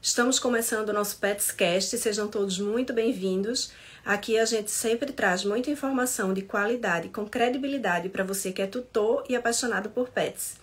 Estamos começando o nosso Petscast, sejam todos muito bem-vindos. Aqui a gente sempre traz muita informação de qualidade, com credibilidade para você que é tutor e apaixonado por pets.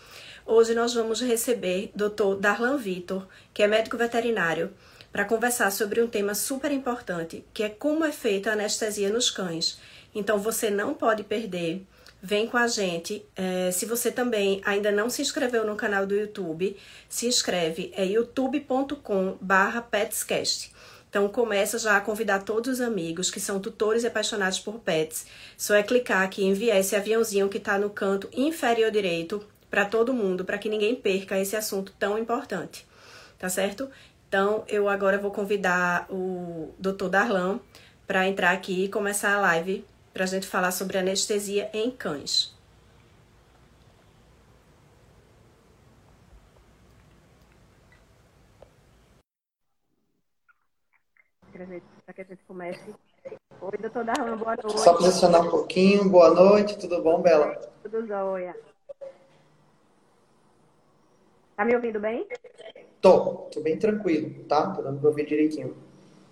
Hoje nós vamos receber Dr. Darlan Vitor, que é médico veterinário, para conversar sobre um tema super importante, que é como é feita a anestesia nos cães. Então você não pode perder. Vem com a gente. É, se você também ainda não se inscreveu no canal do YouTube, se inscreve. É youtube.com/petscast. Então começa já a convidar todos os amigos que são tutores e apaixonados por pets. Só é clicar aqui e enviar esse aviãozinho que está no canto inferior direito para todo mundo, para que ninguém perca esse assunto tão importante. Tá certo? Então eu agora vou convidar o Dr. Darlan para entrar aqui e começar a live para a gente falar sobre anestesia em cães. Para que a gente comece. Oi, doutor Darlan, boa noite. Só posicionar um pouquinho. Boa noite, tudo bom, Bela? Tudo jóia. Tá me ouvindo bem? Tô, tô bem tranquilo, tá? Tô dando para ouvir direitinho.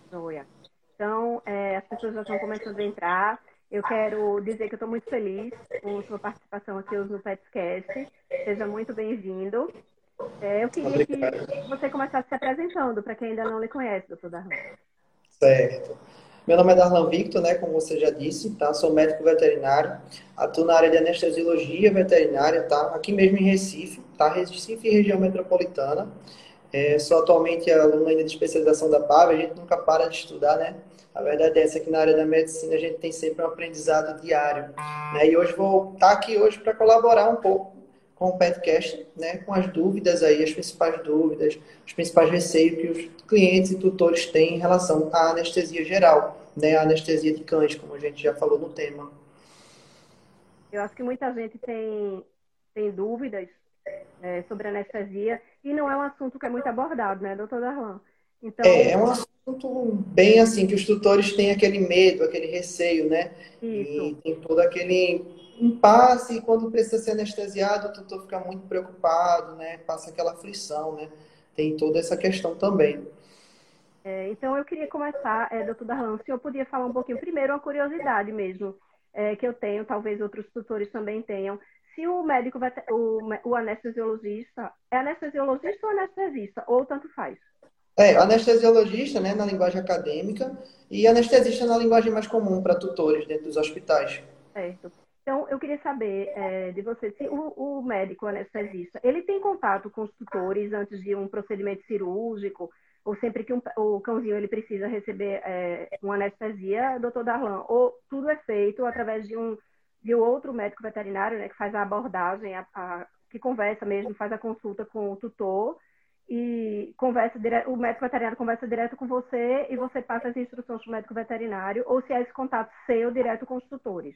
Joia. Então, é, as pessoas já estão começando a entrar. Eu quero dizer que eu estou muito feliz com sua participação aqui hoje no Petscast. Seja muito bem-vindo. É, eu queria Obrigado. que você começasse se apresentando para quem ainda não lhe conhece, doutor Darlan. Certo. Meu nome é Darlan Victor, né, como você já disse, tá? Sou médico veterinário, atuo na área de anestesiologia veterinária, tá? Aqui mesmo em Recife, tá? Recife e região metropolitana. É, sou atualmente aluno ainda de especialização da PAV, a gente nunca para de estudar, né? A verdade é essa que na área da medicina a gente tem sempre um aprendizado diário. Né? E hoje vou estar aqui hoje para colaborar um pouco com o podcast, né? com as dúvidas aí, as principais dúvidas, os principais receios que os clientes e tutores têm em relação à anestesia geral, né? a anestesia de cães, como a gente já falou no tema. Eu acho que muita gente tem, tem dúvidas é, sobre anestesia e não é um assunto que é muito abordado, né, doutor Darlan? Então... É, é um assunto bem assim, que os tutores têm aquele medo, aquele receio, né? Isso. E tem todo aquele impasse, e quando precisa ser anestesiado, o tutor fica muito preocupado, né? Passa aquela aflição, né? Tem toda essa questão também. É, então, eu queria começar, é, doutor Darlan, se eu podia falar um pouquinho, primeiro, uma curiosidade mesmo, é, que eu tenho, talvez outros tutores também tenham. Se o médico, vai ter, o, o anestesiologista, é anestesiologista ou anestesista? Ou tanto faz? É, anestesiologista, né, na linguagem acadêmica, e anestesista na linguagem mais comum para tutores dentro dos hospitais. Certo. Então, eu queria saber é, de você se o, o, médico anestesista, ele tem contato com os tutores antes de um procedimento cirúrgico, ou sempre que um, o cãozinho ele precisa receber é, uma anestesia, doutor Darlan, ou tudo é feito através de um de outro médico veterinário, né, que faz a abordagem, a, a, que conversa mesmo, faz a consulta com o tutor, e conversa direto, o médico veterinário conversa direto com você e você passa as instruções para o médico veterinário, ou se é esse contato seu direto com os tutores?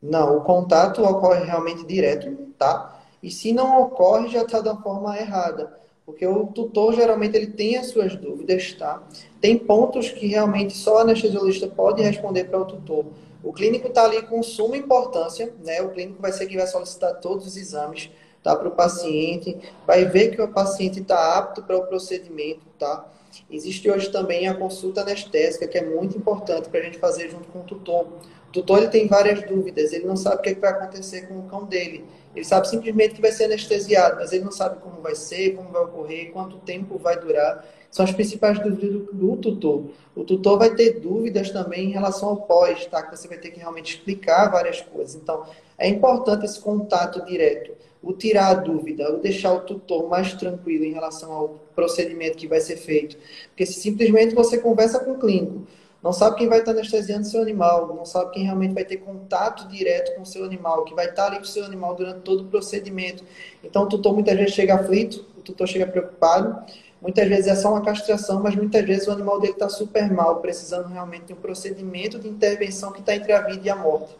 Não, o contato ocorre realmente direto, tá? E se não ocorre, já está da forma errada. Porque o tutor geralmente ele tem as suas dúvidas, tá? Tem pontos que realmente só o anestesiologista pode responder para o tutor. O clínico está ali com suma importância, né? O clínico vai ser quem vai solicitar todos os exames tá, para o paciente, vai ver que o paciente está apto para o procedimento, tá? Existe hoje também a consulta anestésica, que é muito importante para a gente fazer junto com o tutor. O tutor ele tem várias dúvidas, ele não sabe o que, é que vai acontecer com o cão dele. Ele sabe simplesmente que vai ser anestesiado, mas ele não sabe como vai ser, como vai ocorrer, quanto tempo vai durar. São as principais dúvidas do, do tutor. O tutor vai ter dúvidas também em relação ao pós, tá? Que você vai ter que realmente explicar várias coisas. Então, é importante esse contato direto o tirar a dúvida, o deixar o tutor mais tranquilo em relação ao procedimento que vai ser feito. Porque se simplesmente você conversa com o clínico, não sabe quem vai estar anestesiando seu animal, não sabe quem realmente vai ter contato direto com seu animal, que vai estar ali com seu animal durante todo o procedimento. Então o tutor muitas vezes chega aflito, o tutor chega preocupado, muitas vezes é só uma castração, mas muitas vezes o animal dele está super mal, precisando realmente de um procedimento de intervenção que está entre a vida e a morte.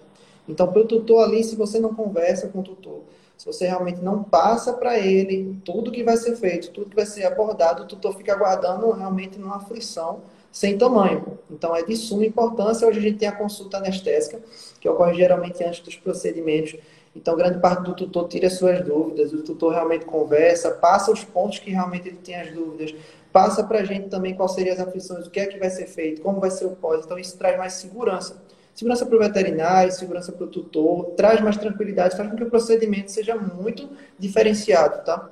Então, para o tutor ali, se você não conversa com o tutor, se você realmente não passa para ele tudo que vai ser feito, tudo que vai ser abordado, o tutor fica aguardando realmente numa aflição sem tamanho. Então, é de suma importância. Hoje a gente tem a consulta anestésica, que ocorre geralmente antes dos procedimentos. Então, grande parte do tutor tira suas dúvidas, o tutor realmente conversa, passa os pontos que realmente ele tem as dúvidas, passa para a gente também quais seriam as aflições, o que é que vai ser feito, como vai ser o pós. Então, isso traz mais segurança. Segurança para o veterinário, segurança para o tutor, traz mais tranquilidade, faz com que o procedimento seja muito diferenciado, tá?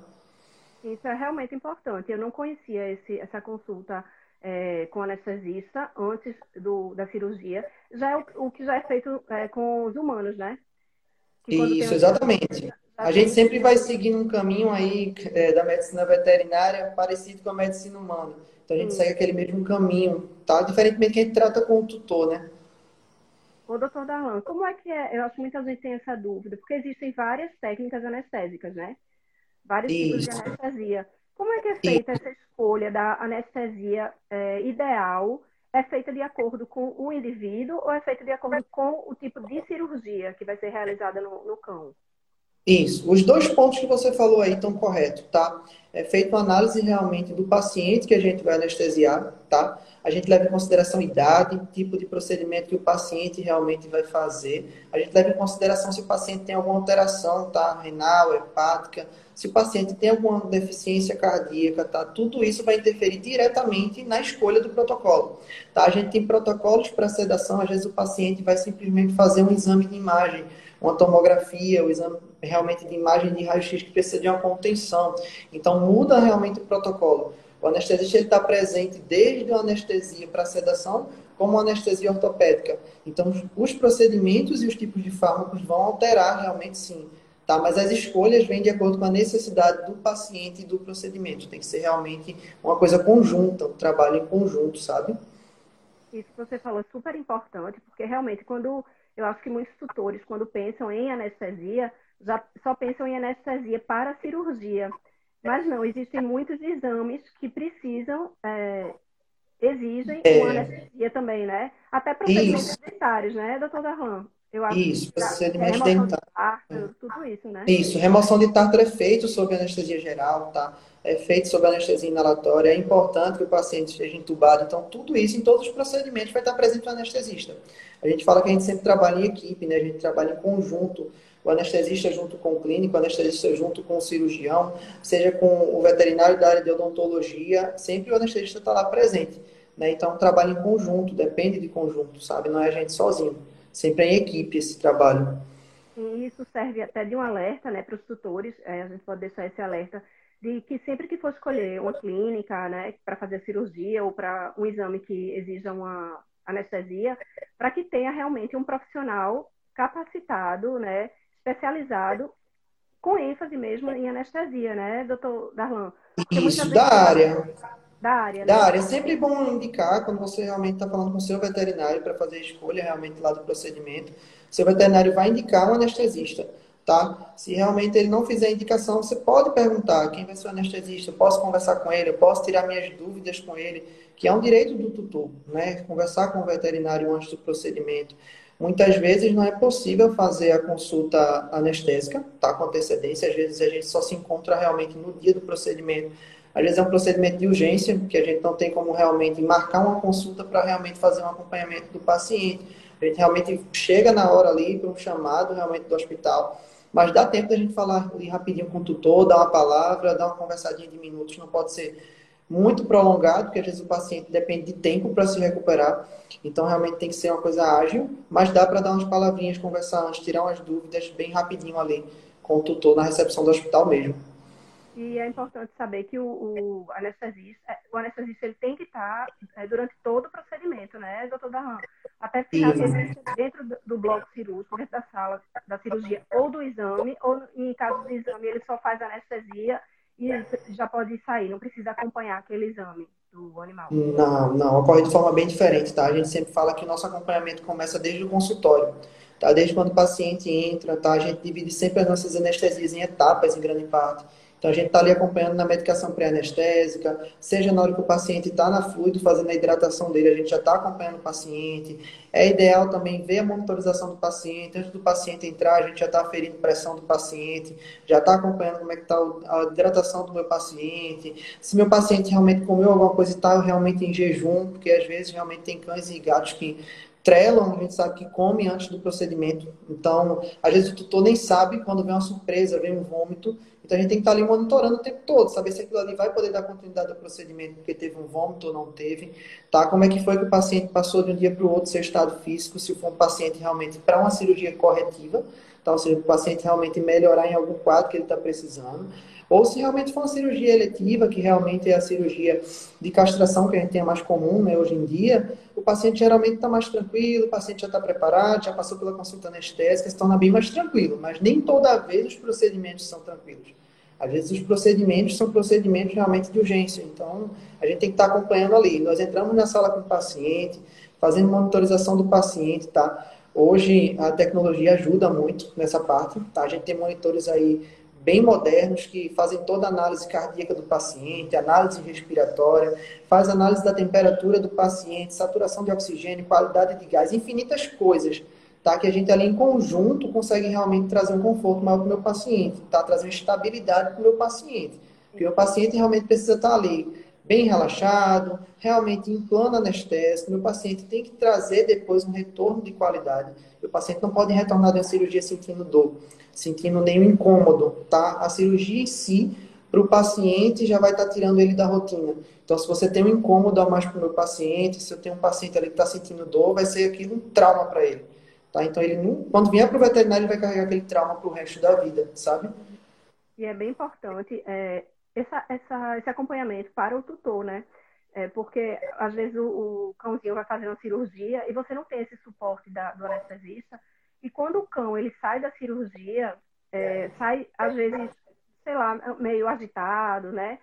Isso é realmente importante. Eu não conhecia esse, essa consulta é, com anestesista antes do, da cirurgia. Já é o, o que já é feito é, com os humanos, né? Isso, exatamente. A gente sempre vai seguindo um caminho aí é, da medicina veterinária parecido com a medicina humana. Então a gente Sim. segue aquele mesmo caminho, tá? Diferentemente que a gente trata com o tutor, né? Ô, doutor Darlan, como é que é? Eu acho que muita gente tem essa dúvida, porque existem várias técnicas anestésicas, né? Vários tipos de anestesia. Como é que é feita Isso. essa escolha da anestesia é, ideal é feita de acordo com o indivíduo ou é feita de acordo com o tipo de cirurgia que vai ser realizada no, no cão? Isso. Os dois pontos que você falou aí estão corretos, tá? É feita uma análise realmente do paciente que a gente vai anestesiar, tá? A gente leva em consideração idade, tipo de procedimento que o paciente realmente vai fazer. A gente leva em consideração se o paciente tem alguma alteração, tá? Renal, hepática, se o paciente tem alguma deficiência cardíaca, tá? Tudo isso vai interferir diretamente na escolha do protocolo. Tá? A gente tem protocolos para sedação, às vezes o paciente vai simplesmente fazer um exame de imagem, uma tomografia, o um exame realmente de imagem de raio-x que precisa de uma contenção. Então muda realmente o protocolo. O anestesista está presente desde a anestesia para a sedação, como a anestesia ortopédica. Então, os procedimentos e os tipos de fármacos vão alterar realmente sim Tá? Mas as escolhas vêm de acordo com a necessidade do paciente e do procedimento. Tem que ser realmente uma coisa conjunta, um trabalho em conjunto, sabe? Isso que você falou é super importante, porque realmente quando eu acho que muitos tutores, quando pensam em anestesia, já só pensam em anestesia para cirurgia. Mas não, existem muitos exames que precisam, é, exigem é. uma anestesia também, né? Até procedimentos dentários, né, doutor Darlan? Eu acho isso, procedimento é dentário. Tártaro, tudo isso, né? Isso, remoção de tártaro é feito sob anestesia geral, tá? É feito sob anestesia inalatória. É importante que o paciente esteja entubado. Então, tudo isso em todos os procedimentos vai estar presente o anestesista. A gente fala que a gente sempre trabalha em equipe, né? A gente trabalha em conjunto. O anestesista junto com o clínico, o anestesista junto com o cirurgião, seja com o veterinário da área de odontologia, sempre o anestesista está lá presente. Né? Então, trabalho em conjunto, depende de conjunto, sabe? Não é a gente sozinho sempre em equipe esse trabalho. E isso serve até de um alerta né, para os tutores, é, a gente pode deixar esse alerta, de que sempre que for escolher uma clínica né, para fazer cirurgia ou para um exame que exija uma anestesia, para que tenha realmente um profissional capacitado, né, especializado, com ênfase mesmo em anestesia, né, doutor Darlan? Isso, da área. Da área. Da né? área. É sempre bom indicar quando você realmente está falando com o seu veterinário para fazer a escolha realmente lá do procedimento. Seu veterinário vai indicar um anestesista, tá? Se realmente ele não fizer a indicação, você pode perguntar quem vai ser o anestesista, eu posso conversar com ele, eu posso tirar minhas dúvidas com ele, que é um direito do tutor, né? Conversar com o veterinário antes do procedimento. Muitas vezes não é possível fazer a consulta anestésica, tá? Com antecedência, às vezes a gente só se encontra realmente no dia do procedimento às vezes é um procedimento de urgência, que a gente não tem como realmente marcar uma consulta para realmente fazer um acompanhamento do paciente. A gente realmente chega na hora ali para um chamado realmente do hospital, mas dá tempo da gente falar ali rapidinho com o tutor, dar uma palavra, dar uma conversadinha de minutos, não pode ser muito prolongado, porque às vezes o paciente depende de tempo para se recuperar. Então, realmente tem que ser uma coisa ágil, mas dá para dar umas palavrinhas, conversar antes, tirar umas dúvidas bem rapidinho ali com o tutor na recepção do hospital mesmo. E é importante saber que o, o anestesista, o anestesista ele tem que estar é, durante todo o procedimento, né, doutor Darlan? Até ficar dentro do, do bloco cirúrgico, dentro da sala da cirurgia, ou do exame, ou em caso de exame ele só faz anestesia e já pode sair, não precisa acompanhar aquele exame do animal. Não, não, ocorre de forma bem diferente, tá? A gente sempre fala que o nosso acompanhamento começa desde o consultório. Tá? Desde quando o paciente entra, tá? A gente divide sempre as nossas anestesias em etapas, em grande parte. Então, a gente está ali acompanhando na medicação pré-anestésica, seja na hora que o paciente está na fluido fazendo a hidratação dele, a gente já está acompanhando o paciente. É ideal também ver a monitorização do paciente. Antes do paciente entrar, a gente já está aferindo pressão do paciente, já está acompanhando como é que está a hidratação do meu paciente. Se meu paciente realmente comeu alguma coisa e está realmente em jejum, porque às vezes realmente tem cães e gatos que trelam, a gente sabe que come antes do procedimento. Então, às vezes o tutor nem sabe quando vem uma surpresa, vem um vômito. Então, a gente tem que estar ali monitorando o tempo todo, saber se aquilo ali vai poder dar continuidade ao procedimento, porque teve um vômito ou não teve. Tá? Como é que foi que o paciente passou de um dia para o outro seu estado físico, se for um paciente realmente para uma cirurgia corretiva, tá? ou seja, o paciente realmente melhorar em algum quadro que ele está precisando. Ou se realmente for uma cirurgia eletiva, que realmente é a cirurgia de castração que a gente tem mais comum né, hoje em dia, o paciente geralmente está mais tranquilo, o paciente já está preparado, já passou pela consulta anestésica, se torna bem mais tranquilo. Mas nem toda vez os procedimentos são tranquilos. Às vezes os procedimentos são procedimentos realmente de urgência. Então, a gente tem que estar tá acompanhando ali. Nós entramos na sala com o paciente, fazendo monitorização do paciente, tá? Hoje a tecnologia ajuda muito nessa parte, tá? A gente tem monitores aí bem modernos que fazem toda a análise cardíaca do paciente, análise respiratória, faz análise da temperatura do paciente, saturação de oxigênio, qualidade de gás, infinitas coisas, tá? Que a gente ali em conjunto consegue realmente trazer um conforto maior para o meu paciente, tá? Trazer estabilidade para o meu paciente. Porque o paciente realmente precisa estar ali bem relaxado, realmente em plano anestésico. Meu paciente tem que trazer depois um retorno de qualidade. O paciente não pode retornar de uma cirurgia sentindo dor sentindo nenhum incômodo, tá? A cirurgia em si, para o paciente, já vai estar tá tirando ele da rotina. Então, se você tem um incômodo a mais para o meu paciente, se eu tenho um paciente ali que está sentindo dor, vai ser aquilo um trauma para ele. Tá? Então, ele não, quando vier para o veterinário, ele vai carregar aquele trauma para o resto da vida, sabe? E é bem importante é, essa, essa, esse acompanhamento para o tutor, né? É, porque às vezes o, o, cãozinho vai fazer uma cirurgia e você não tem esse suporte da, do anestesista e quando o cão ele sai da cirurgia, é, sai às vezes, sei lá, meio agitado, né?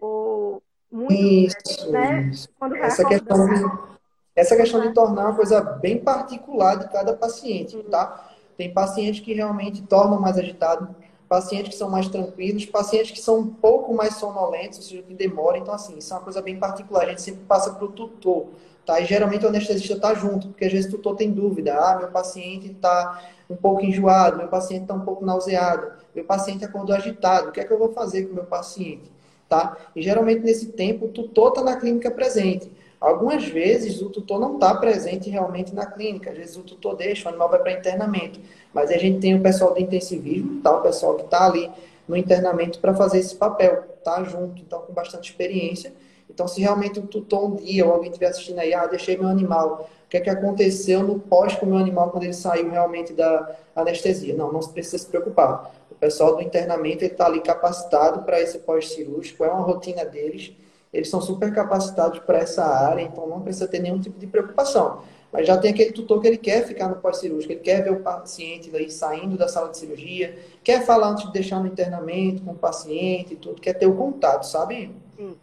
Ou muito, isso, né? Quando essa questão, de, essa questão de tornar uma coisa bem particular de cada paciente, tá? Tem pacientes que realmente tornam mais agitado, pacientes que são mais tranquilos, pacientes que são um pouco mais sonolentos, ou seja, que demoram. Então, assim, isso é uma coisa bem particular. A gente sempre passa para o tutor. Tá? E geralmente o anestesista está junto, porque às vezes o tutor tem dúvida. Ah, meu paciente está um pouco enjoado, meu paciente está um pouco nauseado, meu paciente acordou agitado, o que é que eu vou fazer com o meu paciente? Tá? E geralmente nesse tempo o tutor está na clínica presente. Algumas vezes o tutor não está presente realmente na clínica, às vezes o tutor deixa, o animal vai para internamento. Mas a gente tem o pessoal do intensivismo, tá? o pessoal que está ali no internamento para fazer esse papel, tá? Junto, então com bastante experiência então, se realmente o tutor um dia ou alguém estiver assistindo aí, ah, deixei meu animal, o que é que aconteceu no pós com o meu animal quando ele saiu realmente da anestesia? Não, não precisa se preocupar. O pessoal do internamento está ali capacitado para esse pós-cirúrgico, é uma rotina deles, eles são super capacitados para essa área, então não precisa ter nenhum tipo de preocupação. Mas já tem aquele tutor que ele quer ficar no pós-cirúrgico, ele quer ver o paciente aí saindo da sala de cirurgia, quer falar antes de deixar no internamento com o paciente e tudo, quer ter o contato, sabe? Sim.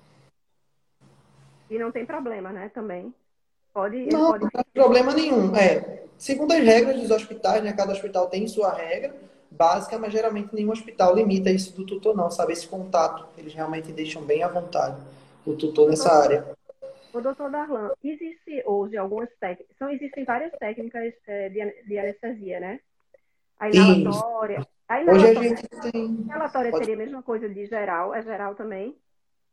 E não tem problema, né? Também. Pode. Não, pode... não tem problema nenhum. É, segundo as regras dos hospitais, né? Cada hospital tem sua regra básica, mas geralmente nenhum hospital limita isso do tutor, não, sabe? Esse contato. Eles realmente deixam bem à vontade o tutor nessa doutor, área. O doutor Darlan, existe hoje algumas técnicas, são, existem várias técnicas é, de, de, anestesia, né? A inalatória. A inalatória, hoje a gente tem. A inalatória Pode... seria a mesma coisa de geral, é geral também?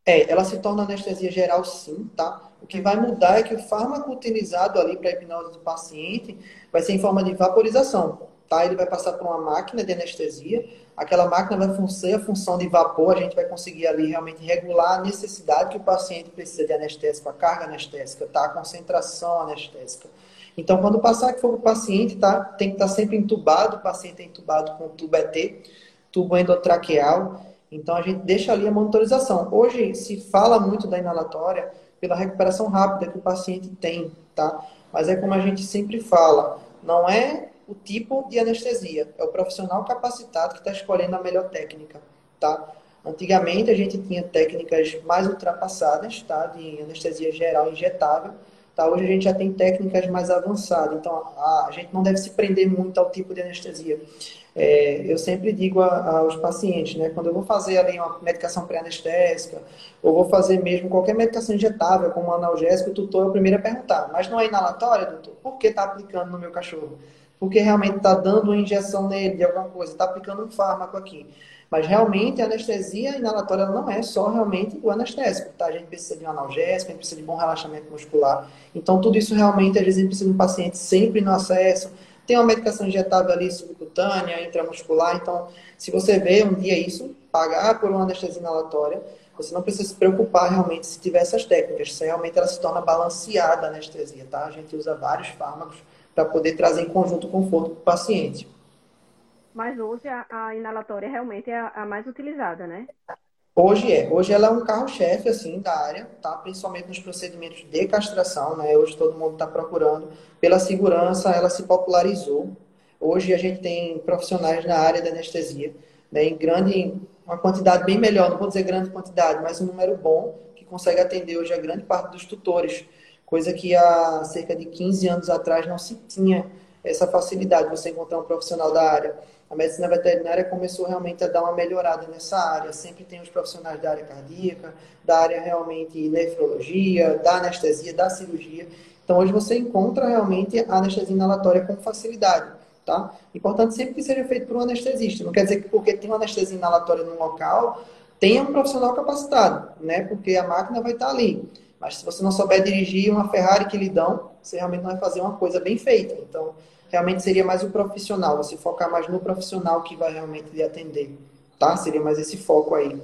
É, ela se torna anestesia geral sim, tá? O que vai mudar é que o fármaco utilizado ali para a hipnose do paciente vai ser em forma de vaporização, tá? Ele vai passar por uma máquina de anestesia, aquela máquina vai fazer a função de vapor, a gente vai conseguir ali realmente regular a necessidade que o paciente precisa de anestésico, a carga anestésica, tá? A concentração anestésica. Então, quando passar que for o paciente, tá? Tem que estar tá sempre entubado, o paciente é entubado com tubo ET, tubo endotraqueal, então a gente deixa ali a monitorização. Hoje se fala muito da inalatória pela recuperação rápida que o paciente tem, tá? Mas é como a gente sempre fala, não é o tipo de anestesia, é o profissional capacitado que está escolhendo a melhor técnica, tá? Antigamente a gente tinha técnicas mais ultrapassadas, tá? De anestesia geral injetável, tá? Hoje a gente já tem técnicas mais avançadas, então a, a gente não deve se prender muito ao tipo de anestesia. É, eu sempre digo a, aos pacientes, né, quando eu vou fazer ali uma medicação pré-anestésica, ou vou fazer mesmo qualquer medicação injetável, como analgésico, o tutor é o primeiro a perguntar, mas não é inalatória, doutor? Por que está aplicando no meu cachorro? Porque realmente está dando uma injeção nele de alguma coisa, está aplicando um fármaco aqui. Mas realmente a anestesia inalatória não é só realmente o anestésico, tá? A gente precisa de um analgésico, a gente precisa de bom relaxamento muscular. Então, tudo isso realmente, às vezes, a gente precisa de um paciente sempre no acesso. Tem uma medicação injetável ali subcutânea, intramuscular. Então, se você vê um dia isso, pagar por uma anestesia inalatória, você não precisa se preocupar realmente se tiver essas técnicas. Realmente ela se torna balanceada a anestesia, tá? A gente usa vários fármacos para poder trazer em conjunto conforto para o paciente. Mas hoje a, a inalatória realmente é a, a, mais utilizada, né? Hoje é. Hoje ela é um carro-chefe, assim, da área, tá? Principalmente nos procedimentos de castração, né? Hoje todo mundo está procurando. Pela segurança, ela se popularizou. Hoje a gente tem profissionais na área da anestesia, né? Em grande, uma quantidade bem melhor, não vou dizer grande quantidade, mas um número bom, que consegue atender hoje a grande parte dos tutores. Coisa que há cerca de 15 anos atrás não se tinha essa facilidade de você encontrar um profissional da área a medicina veterinária começou realmente a dar uma melhorada nessa área. Sempre tem os profissionais da área cardíaca, da área realmente nefrologia, da anestesia, da cirurgia. Então hoje você encontra realmente a anestesia inalatória com facilidade. Tá? Importante sempre que seja feito por um anestesista. Não quer dizer que porque tem uma anestesia inalatória num local, tenha um profissional capacitado, né? Porque a máquina vai estar ali. Mas se você não souber dirigir uma Ferrari que lhe dão, você realmente não vai fazer uma coisa bem feita. Então, realmente seria mais o profissional, você focar mais no profissional que vai realmente lhe atender, tá? Seria mais esse foco aí.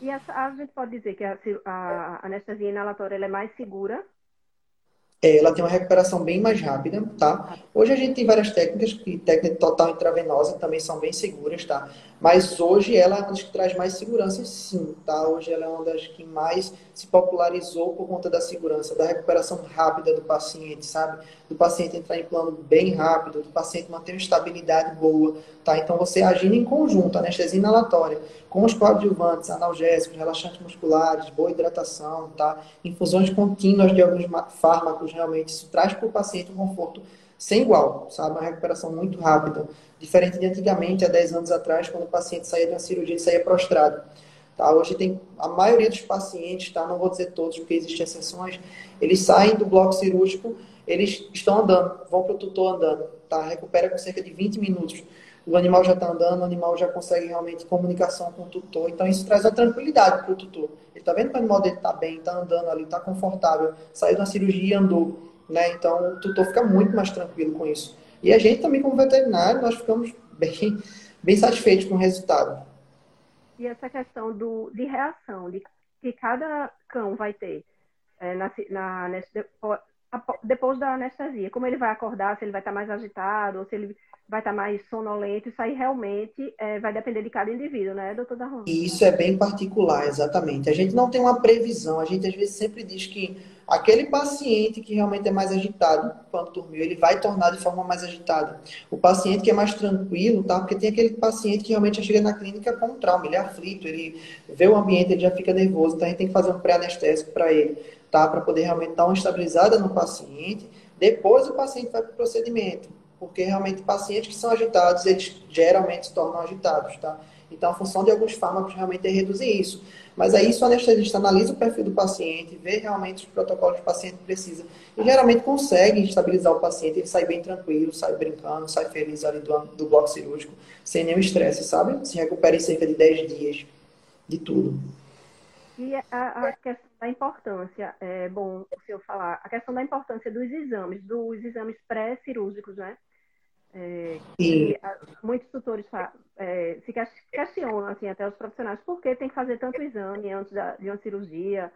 E essa, a gente pode dizer que a, a anestesia inalatória é mais segura é, ela tem uma recuperação bem mais rápida, tá? Hoje a gente tem várias técnicas, que técnica total intravenosa também são bem seguras, tá? Mas hoje ela é uma das que traz mais segurança, sim, tá? Hoje ela é uma das que mais se popularizou por conta da segurança, da recuperação rápida do paciente, sabe? Do paciente entrar em plano bem rápido, do paciente manter uma estabilidade boa, tá? Então você agindo em conjunto, anestesia inalatória, com os coadjuvantes, analgésicos, relaxantes musculares, boa hidratação, tá? Infusões contínuas de alguns fármacos, realmente, isso traz para o paciente um conforto sem igual, sabe? Uma recuperação muito rápida. Diferente de antigamente, há 10 anos atrás, quando o paciente saía de uma cirurgia, ele saía prostrado. Tá? Hoje tem a maioria dos pacientes, tá? não vou dizer todos, porque existem exceções, eles saem do bloco cirúrgico, eles estão andando, vão para o tutor andando, tá? recupera com cerca de 20 minutos o animal já está andando, o animal já consegue realmente comunicação com o tutor. Então isso traz a tranquilidade para o tutor. Ele está vendo que o animal dele está bem, está andando ali, está confortável, saiu da cirurgia e andou. Né? Então o tutor fica muito mais tranquilo com isso. E a gente também, como veterinário, nós ficamos bem, bem satisfeitos com o resultado. E essa questão do, de reação, de que cada cão vai ter é, na, na, depois da anestesia, como ele vai acordar, se ele vai estar mais agitado, ou se ele vai estar mais sonolento, isso aí realmente é, vai depender de cada indivíduo, né, doutor Darron? Isso é bem particular, exatamente. A gente não tem uma previsão, a gente às vezes sempre diz que aquele paciente que realmente é mais agitado quando dormiu, ele vai tornar de forma mais agitada. O paciente que é mais tranquilo, tá? Porque tem aquele paciente que realmente chega na clínica com trauma, ele é aflito, ele vê o ambiente, ele já fica nervoso, então a gente tem que fazer um pré-anestésico para ele, tá? Para poder realmente dar uma estabilizada no paciente. Depois o paciente vai para o procedimento porque realmente pacientes que são agitados, eles geralmente se tornam agitados, tá? Então, a função de alguns fármacos realmente é reduzir isso. Mas aí, se o anestesista analisa o perfil do paciente, vê realmente os protocolos que o paciente precisa, e geralmente consegue estabilizar o paciente, ele sai bem tranquilo, sai brincando, sai feliz ali do, do bloco cirúrgico, sem nenhum estresse, sabe? Se recupera em cerca de 10 dias de tudo. E a, a, questão da importância, é bom o senhor falar, a questão da importância dos exames, dos exames pré-cirúrgicos, né? É, e muitos tutores é, se questionam, assim, até os profissionais, por que tem que fazer tanto exame antes da, de uma cirurgia?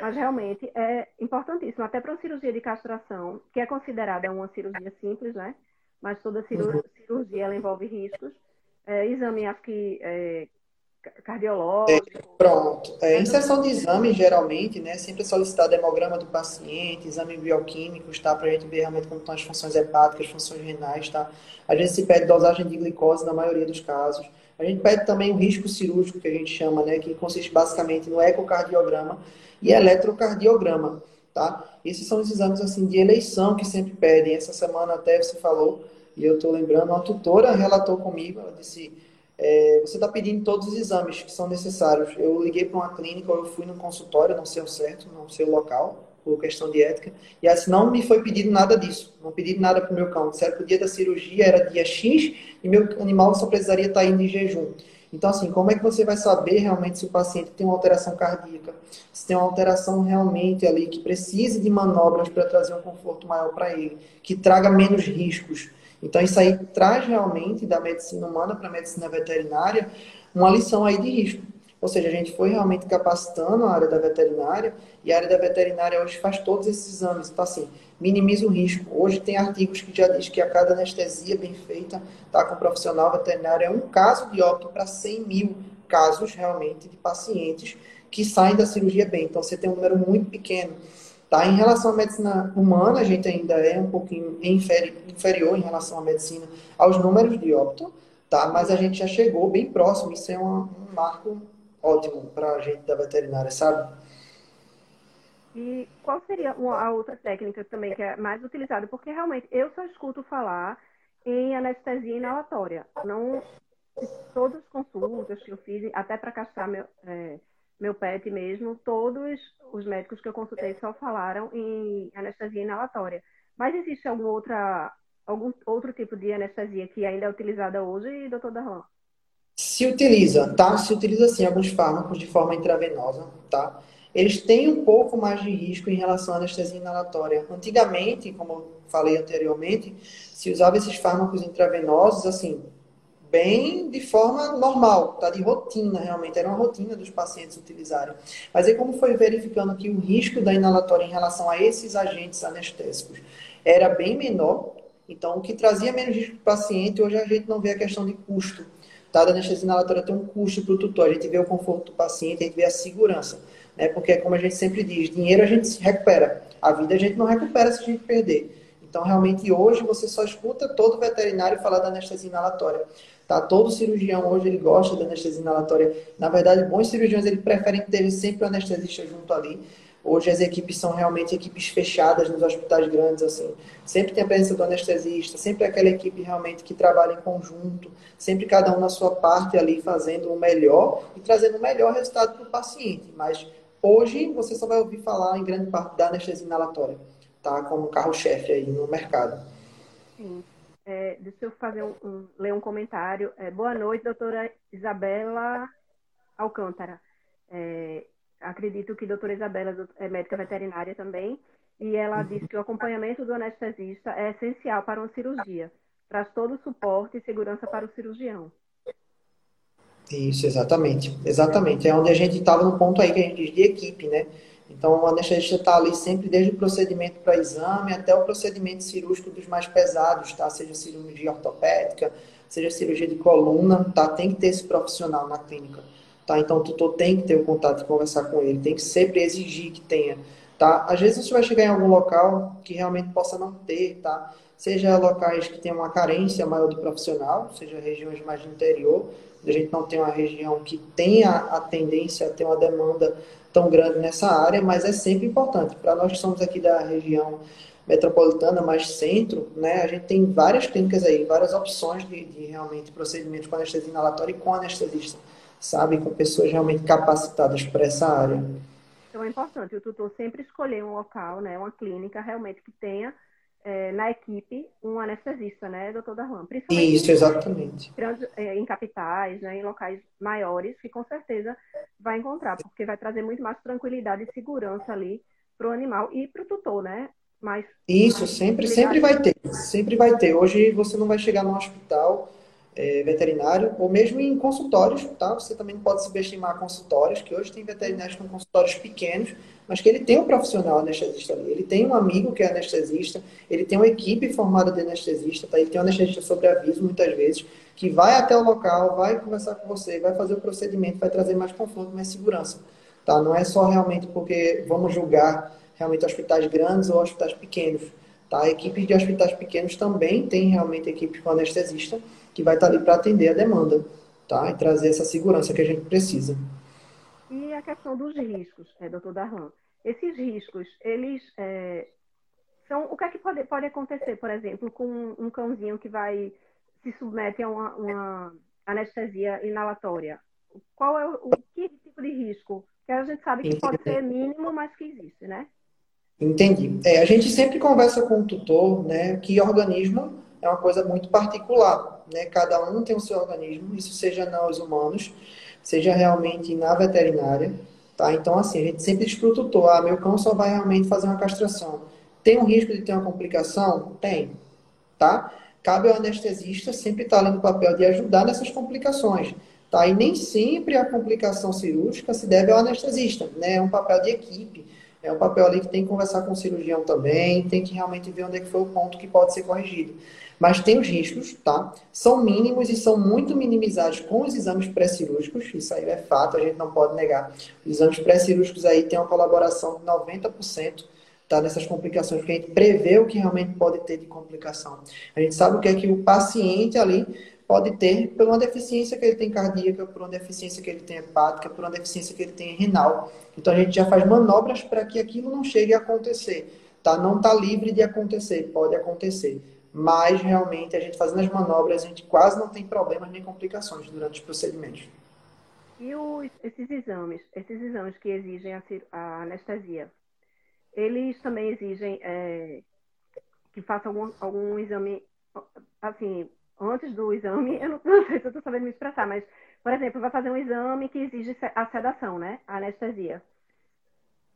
Mas realmente é importantíssimo, até para uma cirurgia de castração, que é considerada uma cirurgia simples, né? Mas toda cirurgia, uhum. cirurgia ela envolve riscos. É, exame, acho que é, cardiológico. É, pronto. É, em sessão de exame, geralmente, né, sempre é solicitado hemograma do paciente, exame bioquímicos, tá? Para a gente ver realmente como estão as funções hepáticas, funções renais, tá? A gente se pede dosagem de glicose na maioria dos casos. A gente pede também o risco cirúrgico, que a gente chama, né, que consiste basicamente no ecocardiograma e eletrocardiograma, tá? Esses são os exames, assim, de eleição que sempre pedem. Essa semana até você falou, e eu estou lembrando, uma tutora relatou comigo, ela disse é, você está pedindo todos os exames que são necessários. Eu liguei para uma clínica ou eu fui no consultório, não sei o certo, não sei o local, por questão de ética, e assim, não me foi pedido nada disso. Não pediram nada para o meu cão. Disseram que o dia da cirurgia era dia X e meu animal só precisaria estar tá indo em jejum. Então, assim, como é que você vai saber realmente se o paciente tem uma alteração cardíaca, se tem uma alteração realmente ali que precise de manobras para trazer um conforto maior para ele, que traga menos riscos. Então, isso aí traz realmente da medicina humana para a medicina veterinária uma lição aí de risco. Ou seja, a gente foi realmente capacitando a área da veterinária e a área da veterinária hoje faz todos esses exames. Então, assim, minimiza o risco. Hoje tem artigos que já diz que a cada anestesia bem feita, tá, com um profissional veterinário, é um caso de óbito para 100 mil casos realmente de pacientes que saem da cirurgia bem. Então, você tem um número muito pequeno. Tá? Em relação à medicina humana, a gente ainda é um pouquinho inferior em relação à medicina aos números de óbito, tá? mas a gente já chegou bem próximo. Isso é um, um marco ótimo para a gente da veterinária, sabe? E qual seria a outra técnica também que é mais utilizada? Porque realmente eu só escuto falar em anestesia inalatória. Não todas as consultas que eu fiz, até para castrar meu, é, meu pet mesmo, todos os médicos que eu consultei só falaram em anestesia inalatória. Mas existe algum, outra, algum outro tipo de anestesia que ainda é utilizada hoje, doutor Darlan? Se utiliza, tá? Se utiliza sim alguns fármacos de forma intravenosa, tá? Eles têm um pouco mais de risco em relação à anestesia inalatória. Antigamente, como eu falei anteriormente, se usava esses fármacos intravenosos, assim, bem de forma normal, tá? De rotina, realmente. Era uma rotina dos pacientes utilizarem. Mas aí, como foi verificando que o risco da inalatória em relação a esses agentes anestésicos era bem menor, então o que trazia menos risco para o paciente, hoje a gente não vê a questão de custo Tá? A anestesia inalatória tem um custo para o tutor. A gente vê o conforto do paciente, a gente vê a segurança. Né? Porque, como a gente sempre diz, dinheiro a gente se recupera. A vida a gente não recupera se a gente perder. Então, realmente, hoje você só escuta todo veterinário falar da anestesia inalatória. Tá? Todo cirurgião hoje ele gosta da anestesia inalatória. Na verdade, bons cirurgiões ele preferem ter sempre o anestesista junto ali, Hoje as equipes são realmente equipes fechadas nos hospitais grandes, assim. Sempre tem a presença do anestesista, sempre aquela equipe realmente que trabalha em conjunto, sempre cada um na sua parte ali fazendo o melhor e trazendo o melhor resultado para o paciente. Mas hoje você só vai ouvir falar em grande parte da anestesia inalatória, tá? Como carro-chefe aí no mercado. Sim. É, deixa eu fazer um, um, ler um comentário. É, boa noite, doutora Isabela Alcântara. É, acredito que a doutora Isabela é médica veterinária também, e ela uhum. diz que o acompanhamento do anestesista é essencial para uma cirurgia. Traz todo o suporte e segurança para o cirurgião. Isso, exatamente. Exatamente. É onde a gente estava no ponto aí que a gente diz de equipe, né? Então, o anestesista está ali sempre, desde o procedimento para exame até o procedimento cirúrgico dos mais pesados, tá? Seja cirurgia ortopédica, seja cirurgia de coluna, tá? Tem que ter esse profissional na clínica. Tá? Então, o tutor tem que ter o contato e conversar com ele, tem que sempre exigir que tenha. Tá? Às vezes você vai chegar em algum local que realmente possa não ter, tá? seja locais que tenham uma carência maior de profissional, seja regiões mais de interior, a gente não tem uma região que tenha a tendência a ter uma demanda tão grande nessa área, mas é sempre importante. Para nós que somos aqui da região metropolitana, mais centro, né, a gente tem várias clínicas aí, várias opções de, de realmente procedimentos com anestesia inalatória e com anestesista sabe, com pessoas realmente capacitadas para essa área. Então é importante o tutor sempre escolher um local, né, uma clínica realmente que tenha é, na equipe um anestesista, né, doutor Darlan? Principalmente Isso, exatamente. É, em capitais, né, em locais maiores, que com certeza vai encontrar, porque vai trazer muito mais tranquilidade e segurança ali para o animal e para o tutor, né? Mas, Isso, sempre, sempre vai ter, sempre vai ter. Hoje você não vai chegar no hospital é, veterinário, ou mesmo em consultórios, tá? Você também pode subestimar consultórios, que hoje tem veterinários com consultórios pequenos, mas que ele tem um profissional anestesista ali, ele tem um amigo que é anestesista, ele tem uma equipe formada de anestesista, tá? Ele tem um anestesista sobre aviso, muitas vezes, que vai até o local, vai conversar com você, vai fazer o procedimento, vai trazer mais conforto, mais segurança, tá? Não é só realmente porque vamos julgar realmente hospitais grandes ou hospitais pequenos, tá? Equipes de hospitais pequenos também tem realmente equipe com anestesista, que vai estar ali para atender a demanda, tá? E trazer essa segurança que a gente precisa. E a questão dos riscos, é, doutor Darlan. Esses riscos, eles é, são... O que é que pode, pode acontecer, por exemplo, com um cãozinho que vai se submete a uma, uma anestesia inalatória? Qual é o, o que tipo de risco? Que a gente sabe que pode ser mínimo, mas que existe, né? Entendi. É, a gente sempre conversa com o tutor, né, que organismo é uma coisa muito particular né? Cada um tem o seu organismo, isso seja nos humanos, seja realmente na veterinária, tá? Então, assim, a gente sempre diz pro tutor, ah, meu cão só vai realmente fazer uma castração. Tem um risco de ter uma complicação? Tem, tá? Cabe ao anestesista sempre estar ali no papel de ajudar nessas complicações, tá? E nem sempre a complicação cirúrgica se deve ao anestesista, né? É um papel de equipe, é um papel ali que tem que conversar com o cirurgião também, tem que realmente ver onde é que foi o ponto que pode ser corrigido. Mas tem os riscos, tá? São mínimos e são muito minimizados com os exames pré-cirúrgicos, isso aí é fato, a gente não pode negar. Os exames pré-cirúrgicos aí têm uma colaboração de 90%, tá? Nessas complicações, porque a gente prevê o que realmente pode ter de complicação. A gente sabe o que é que o paciente ali pode ter por uma deficiência que ele tem cardíaca, por uma deficiência que ele tem hepática, por uma deficiência que ele tem renal. Então a gente já faz manobras para que aquilo não chegue a acontecer. Tá? Não está livre de acontecer, pode acontecer. Mas realmente a gente fazendo as manobras, a gente quase não tem problemas nem complicações durante os procedimentos. E os, esses exames, esses exames que exigem a, a anestesia, eles também exigem é, que faça algum, algum exame, assim, antes do exame, eu não, não sei se eu estou sabendo me expressar, mas, por exemplo, vai fazer um exame que exige a sedação, né? A anestesia.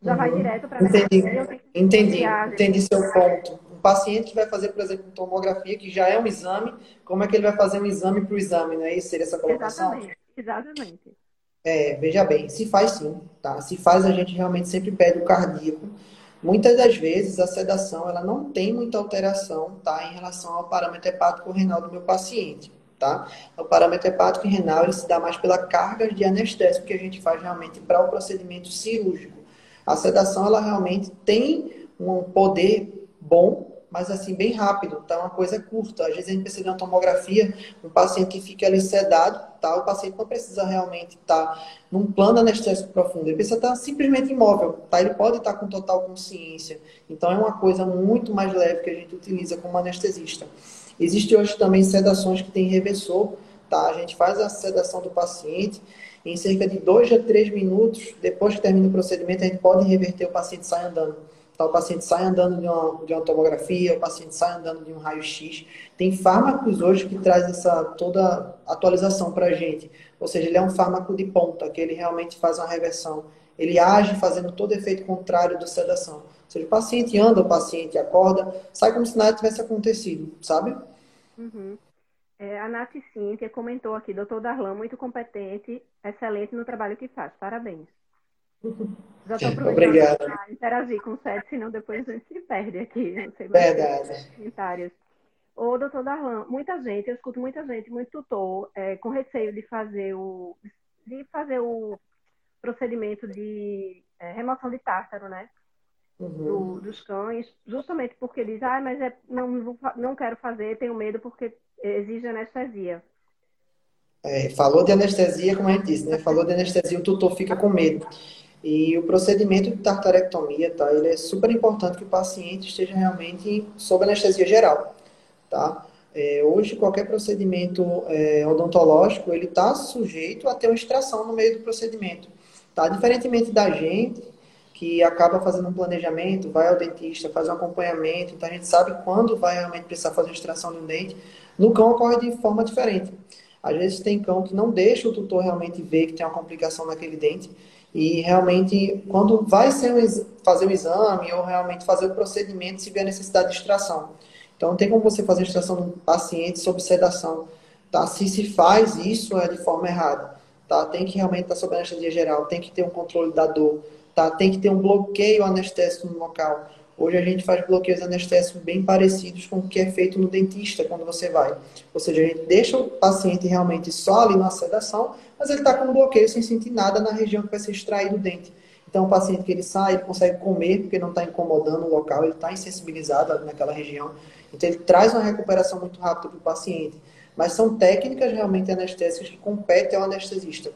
Já uhum. vai direto para a Entendi, entendi, entendi seu ponto. Um paciente que vai fazer, por exemplo, tomografia, que já é um exame, como é que ele vai fazer um exame para o exame, não é isso? Seria essa colocação? Exatamente, exatamente. É, veja bem, se faz sim, tá? Se faz, a gente realmente sempre pede o cardíaco, Muitas das vezes a sedação ela não tem muita alteração tá, em relação ao parâmetro hepático renal do meu paciente. Tá? O parâmetro hepático renal ele se dá mais pela carga de anestésico que a gente faz realmente para o procedimento cirúrgico. A sedação ela realmente tem um poder bom mas assim, bem rápido, tá? Uma coisa curta. Às vezes a gente precisa de uma tomografia, um paciente que fica ali sedado, tá? O paciente não precisa realmente estar tá num plano anestésico profundo, ele precisa estar tá simplesmente imóvel, tá? Ele pode estar tá com total consciência. Então é uma coisa muito mais leve que a gente utiliza como anestesista. Existe hoje também sedações que tem reversor, tá? A gente faz a sedação do paciente em cerca de 2 a 3 minutos, depois que termina o procedimento, a gente pode reverter o paciente sai andando. Então, o paciente sai andando de uma, de uma tomografia, o paciente sai andando de um raio-x. Tem fármacos hoje que traz essa toda atualização para a gente. Ou seja, ele é um fármaco de ponta, que ele realmente faz uma reversão. Ele age fazendo todo efeito contrário da sedação. Ou seja, o paciente anda, o paciente acorda, sai como se nada tivesse acontecido, sabe? Uhum. É, a Nath Cíntia comentou aqui, doutor Darlan, muito competente, excelente no trabalho que faz. Parabéns. Já estou aproveitando para interagir com o Seth, senão depois a gente se perde aqui. Não sei mais Verdade. comentários. Ô, doutor Darlan, muita gente, eu escuto muita gente, muito tutor, é, com receio de fazer o, de fazer o procedimento de é, remoção de tártaro, né? Uhum. Do, dos cães, justamente porque diz, ah, mas é, não, não quero fazer, tenho medo porque exige anestesia. É, falou de anestesia, como a gente disse, né? Falou de anestesia, o tutor fica com medo. E o procedimento de tartarectomia, tá? Ele é super importante que o paciente esteja realmente sob anestesia geral, tá? É, hoje, qualquer procedimento é, odontológico, ele está sujeito a ter uma extração no meio do procedimento, tá? Diferentemente da gente, que acaba fazendo um planejamento, vai ao dentista, faz um acompanhamento, então a gente sabe quando vai realmente precisar fazer extração de um dente, no cão ocorre de forma diferente. Às vezes tem cão que não deixa o tutor realmente ver que tem uma complicação naquele dente, e realmente, quando vai um, fazer o exame ou realmente fazer o procedimento, se vê a necessidade de extração. Então, não tem como você fazer extração um paciente sob sedação. Tá? Se se faz isso, é de forma errada. Tá? Tem que realmente estar sob anestesia geral, tem que ter um controle da dor, tá? tem que ter um bloqueio anestésico no local. Hoje a gente faz bloqueios anestésicos bem parecidos com o que é feito no dentista quando você vai. Ou seja, a gente deixa o paciente realmente só ali na sedação, mas ele está com um bloqueio sem sentir nada na região que vai ser extraído o dente. Então, o paciente que ele sai, ele consegue comer porque não está incomodando o local, ele está insensibilizado naquela região. Então, ele traz uma recuperação muito rápida para o paciente. Mas são técnicas realmente anestésicas que competem ao anestesista,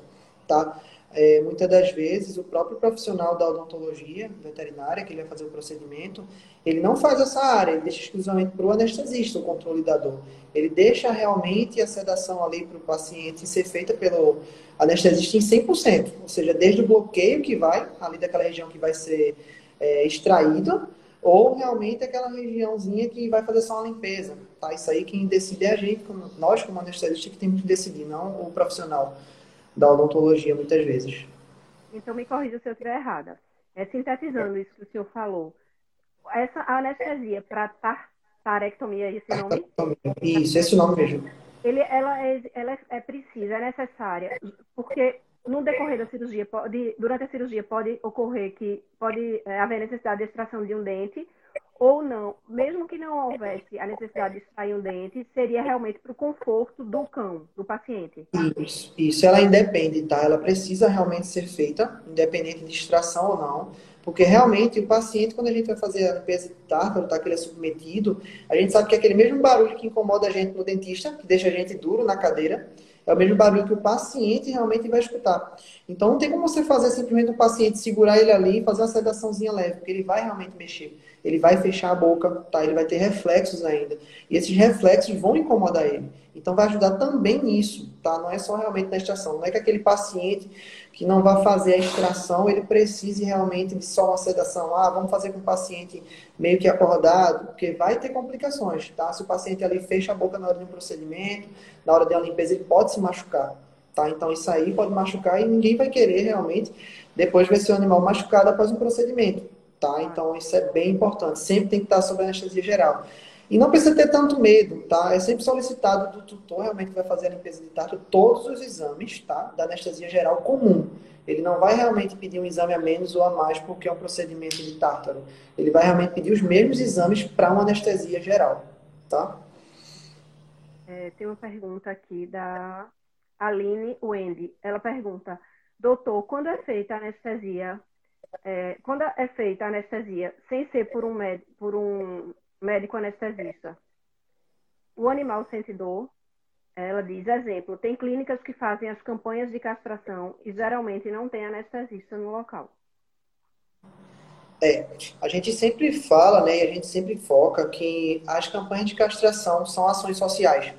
tá? É, muitas das vezes, o próprio profissional da odontologia veterinária, que ele vai fazer o procedimento, ele não faz essa área, ele deixa exclusivamente para o anestesista o controle da dor. Ele deixa realmente a sedação ali para o paciente ser feita pelo anestesista em 100%, ou seja, desde o bloqueio que vai, ali daquela região que vai ser é, extraída, ou realmente aquela regiãozinha que vai fazer só uma limpeza, tá? Isso aí quem decide é a gente, nós como anestesista que temos que decidir, não o profissional da odontologia muitas vezes. Então me corrija se eu estiver errada. É, sintetizando isso que o senhor falou, essa anestesia para tarectomia, esse nome? Isso, esse nome mesmo. Ele, ela, é, ela é precisa, é necessária, porque no decorrer da cirurgia, pode, durante a cirurgia pode ocorrer que pode é, haver necessidade de extração de um dente ou não, mesmo que não houvesse a necessidade de extrair um dente, seria realmente para o conforto do cão, do paciente. Isso, isso, ela independe, tá? Ela precisa realmente ser feita, independente de extração ou não, porque realmente o paciente, quando a gente vai fazer a limpeza de tártaro, tá, que ele é submetido, a gente sabe que é aquele mesmo barulho que incomoda a gente no dentista, que deixa a gente duro na cadeira, é o mesmo barulho que o paciente realmente vai escutar. Então não tem como você fazer simplesmente o paciente segurar ele ali e fazer uma sedaçãozinha leve, porque ele vai realmente mexer. Ele vai fechar a boca, tá? Ele vai ter reflexos ainda. E esses reflexos vão incomodar ele. Então vai ajudar também nisso, tá? Não é só realmente na extração. Não é que aquele paciente que não vai fazer a extração, ele precise realmente de só uma sedação. Ah, vamos fazer com o paciente meio que acordado, porque vai ter complicações, tá? Se o paciente ali fecha a boca na hora de um procedimento, na hora de uma limpeza, ele pode se machucar, tá? Então isso aí pode machucar e ninguém vai querer realmente depois ver seu animal machucado após um procedimento, tá? Então isso é bem importante. Sempre tem que estar sob anestesia geral. E não precisa ter tanto medo, tá? É sempre solicitado do tutor, realmente vai fazer a limpeza de tártaro, todos os exames, tá? Da anestesia geral comum. Ele não vai realmente pedir um exame a menos ou a mais porque é um procedimento de tártaro. Ele vai realmente pedir os mesmos exames para uma anestesia geral, tá? É, tem uma pergunta aqui da Aline Wendy. Ela pergunta, doutor, quando é feita a anestesia, é, quando é feita a anestesia sem ser por um, médico, por um médico anestesista. O animal sente dor. Ela diz, exemplo, tem clínicas que fazem as campanhas de castração e geralmente não tem anestesista no local. É, a gente sempre fala, né, e a gente sempre foca que as campanhas de castração são ações sociais.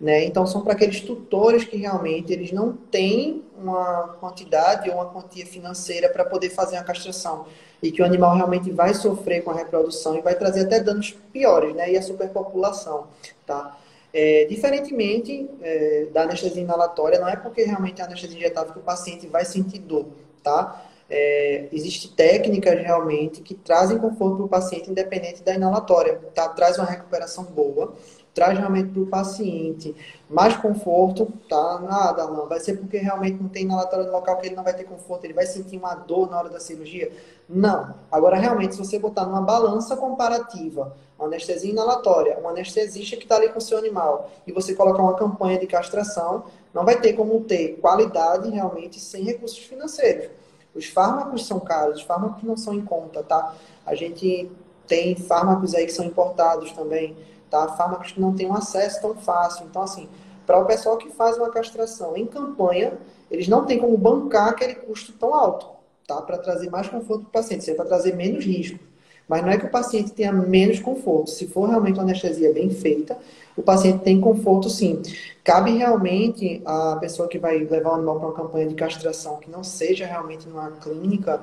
Né? Então, são para aqueles tutores que realmente eles não têm uma quantidade ou uma quantia financeira para poder fazer a castração e que o animal realmente vai sofrer com a reprodução e vai trazer até danos piores, né? E a superpopulação, tá? É, diferentemente é, da anestesia inalatória, não é porque realmente é anestesia injetável que o paciente vai sentir dor, tá? É, Existem técnicas realmente que trazem conforto para o paciente independente da inalatória, tá? Traz uma recuperação boa traz realmente para o paciente mais conforto, tá? Nada, não. Vai ser porque realmente não tem inalatória no local que ele não vai ter conforto, ele vai sentir uma dor na hora da cirurgia? Não. Agora, realmente, se você botar numa balança comparativa, uma anestesia inalatória, um anestesista que está ali com o seu animal, e você colocar uma campanha de castração, não vai ter como ter qualidade realmente sem recursos financeiros. Os fármacos são caros, os fármacos não são em conta, tá? A gente tem fármacos aí que são importados também tá? Fármacos que não têm um acesso tão fácil. Então, assim, para o pessoal que faz uma castração em campanha, eles não têm como bancar aquele custo tão alto, tá? Para trazer mais conforto para o paciente, é para trazer menos risco. Mas não é que o paciente tenha menos conforto. Se for realmente uma anestesia bem feita, o paciente tem conforto sim. Cabe realmente a pessoa que vai levar o animal para uma campanha de castração que não seja realmente numa clínica,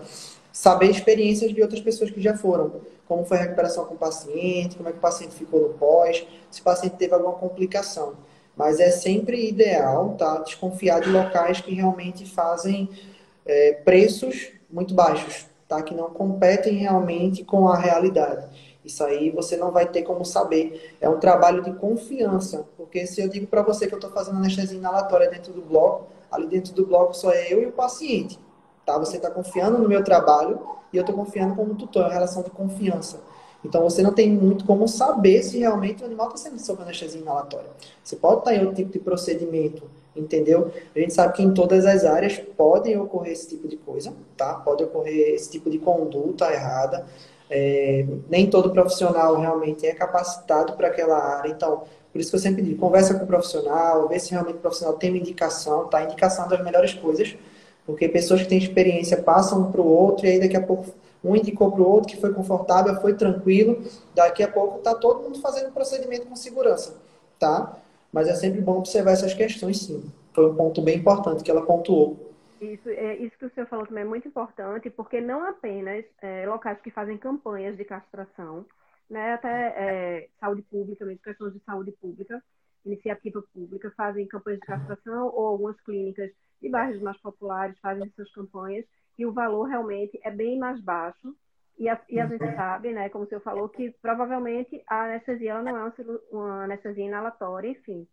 saber experiências de outras pessoas que já foram como foi a recuperação com o paciente, como é que o paciente ficou no pós, se o paciente teve alguma complicação. Mas é sempre ideal tá, desconfiar de locais que realmente fazem é, preços muito baixos, tá, que não competem realmente com a realidade. Isso aí você não vai ter como saber. É um trabalho de confiança, porque se eu digo para você que eu estou fazendo anestesia inalatória dentro do bloco, ali dentro do bloco só é eu e o paciente. Tá? Você está confiando no meu trabalho e eu estou confiando como tutor, é uma relação de confiança. Então você não tem muito como saber se realmente o animal está sendo sob anestesia inalatória. Você pode estar em outro tipo de procedimento, entendeu? A gente sabe que em todas as áreas podem ocorrer esse tipo de coisa, tá? Pode ocorrer esse tipo de conduta errada. É, nem todo profissional realmente é capacitado para aquela área. Então, por isso que eu sempre digo, conversa com o profissional, vê se realmente o profissional tem uma indicação, tá? Indicação é das melhores coisas porque pessoas que têm experiência passam um para o outro e aí daqui a pouco um indicou para o outro que foi confortável, foi tranquilo. Daqui a pouco está todo mundo fazendo o procedimento com segurança, tá? Mas é sempre bom observar essas questões, sim. Foi um ponto bem importante que ela pontuou. Isso, é, isso que o senhor falou também é muito importante, porque não apenas é, locais que fazem campanhas de castração, né, até é, saúde pública, mesmo questões de saúde pública, iniciativa pública, fazem campanhas de castração, ou algumas clínicas de bairros mais populares fazem essas campanhas, e o valor realmente é bem mais baixo. E a, e a gente uhum. sabe, né, como o senhor falou, que provavelmente a anestesia não é uma, uma anestesia inalatória, enfim.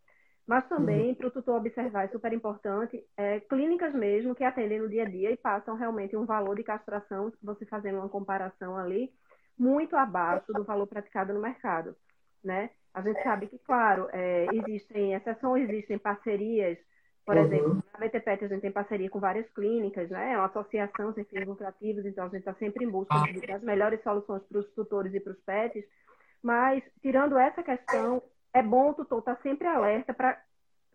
Mas também, uhum. para o tutor observar, é super importante, é, clínicas mesmo que atendem no dia a dia e passam realmente um valor de castração, você fazendo uma comparação ali, muito abaixo do valor praticado no mercado, né? A gente sabe que, claro, é, existem exceções, existem parcerias, por uhum. exemplo, na BTPET a gente tem parceria com várias clínicas, né? É uma associação sem fins lucrativos, então a gente está sempre em busca das melhores soluções para os tutores e para os pets, mas, tirando essa questão, é bom o tutor estar tá sempre alerta para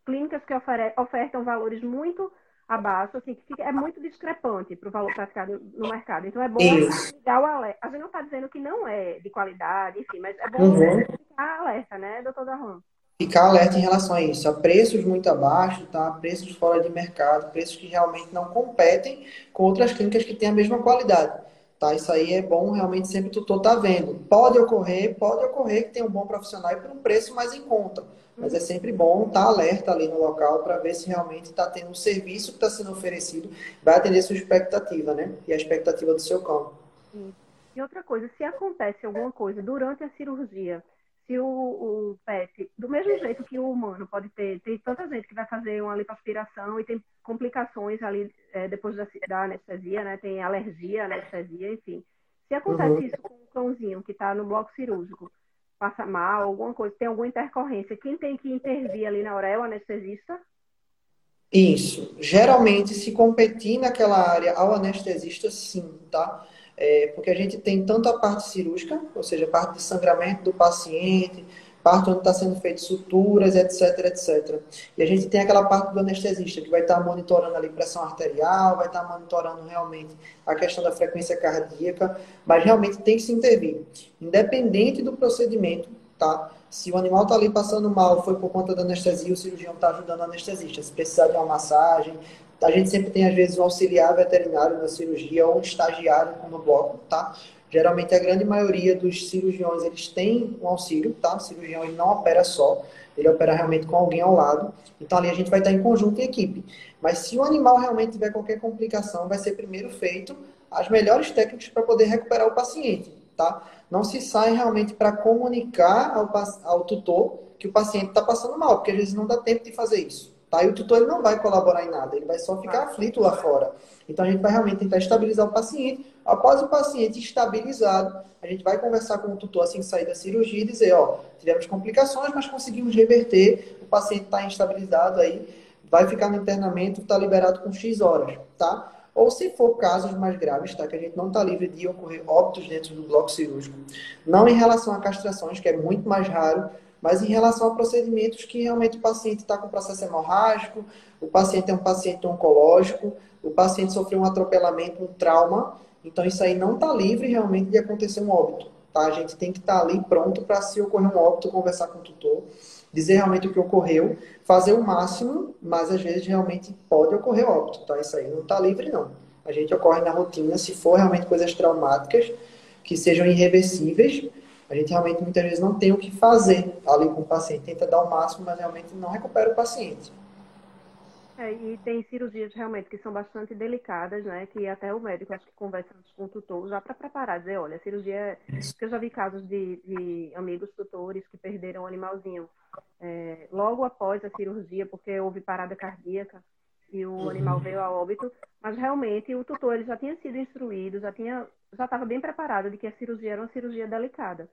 clínicas que ofertam valores muito abaixo, assim, que fica, é muito discrepante para o valor praticado no mercado. Então é bom ligar o alerta. A gente não está dizendo que não é de qualidade, enfim, mas é bom uhum. ficar alerta, né, doutor Darron? Ficar alerta em relação a isso, a preços muito abaixo, tá? preços fora de mercado, preços que realmente não competem com outras clínicas que têm a mesma qualidade. Tá? Isso aí é bom realmente sempre o tutor tá vendo. Pode ocorrer, pode ocorrer que tenha um bom profissional e por um preço mais em conta. Mas é sempre bom estar tá alerta ali no local para ver se realmente está tendo um serviço que está sendo oferecido, vai atender sua expectativa, né? E a expectativa do seu campo. E outra coisa, se acontece alguma coisa durante a cirurgia, se o, o PET, do mesmo jeito que o humano pode ter, tem tanta gente que vai fazer uma lipoaspiração e tem complicações ali é, depois da, da, anestesia, né? Tem alergia, anestesia, enfim. Se acontece uhum. isso com um cãozinho que está no bloco cirúrgico, passa mal, alguma coisa, tem alguma intercorrência, quem tem que intervir ali na hora é o anestesista? Isso. Geralmente, se competir naquela área ao anestesista, sim, tá? É, porque a gente tem tanto a parte cirúrgica, ou seja, a parte de sangramento do paciente, parte onde está sendo feito suturas, etc, etc. E a gente tem aquela parte do anestesista, que vai estar tá monitorando ali pressão arterial, vai estar tá monitorando realmente a questão da frequência cardíaca, mas realmente tem que se intervir. Independente do procedimento, tá? Se o animal está ali passando mal, foi por conta da anestesia, o cirurgião está ajudando o anestesista. Se precisar de uma massagem, a gente sempre tem, às vezes, um auxiliar veterinário na cirurgia ou um estagiário no bloco, tá? Geralmente, a grande maioria dos cirurgiões, eles têm um auxílio, tá? O cirurgião, ele não opera só, ele opera realmente com alguém ao lado. Então, ali a gente vai estar em conjunto em equipe. Mas se o animal realmente tiver qualquer complicação, vai ser primeiro feito as melhores técnicas para poder recuperar o paciente, tá? Não se sai realmente para comunicar ao, ao tutor que o paciente está passando mal, porque às vezes não dá tempo de fazer isso. Tá? E o tutor ele não vai colaborar em nada, ele vai só ficar aflito lá fora. Então a gente vai realmente tentar estabilizar o paciente. Após o paciente estabilizado, a gente vai conversar com o tutor assim que sair da cirurgia e dizer, ó, tivemos complicações, mas conseguimos reverter, o paciente está instabilizado aí, vai ficar no internamento, está liberado com X horas, tá? Ou se for casos mais graves, tá? Que a gente não está livre de ocorrer óbitos dentro do bloco cirúrgico. Não em relação a castrações, que é muito mais raro, mas em relação a procedimentos que realmente o paciente está com processo hemorrágico, o paciente é um paciente oncológico, o paciente sofreu um atropelamento, um trauma, então isso aí não está livre realmente de acontecer um óbito. Tá? A gente tem que estar tá ali pronto para, se ocorrer um óbito, conversar com o tutor, dizer realmente o que ocorreu, fazer o máximo, mas às vezes realmente pode ocorrer óbito. Tá? Isso aí não está livre, não. A gente ocorre na rotina, se for realmente coisas traumáticas, que sejam irreversíveis, a gente realmente muitas vezes não tem o que fazer ali com o paciente. Tenta dar o máximo, mas realmente não recupera o paciente. É, e tem cirurgias realmente que são bastante delicadas, né? Que até o médico acho que conversa com o tutor já para preparar, dizer, olha, a cirurgia. É que eu já vi casos de, de amigos tutores que perderam o animalzinho é, logo após a cirurgia, porque houve parada cardíaca e o uhum. animal veio a óbito, mas realmente o tutor ele já tinha sido instruído, já tinha já estava bem preparado de que a cirurgia era uma cirurgia delicada.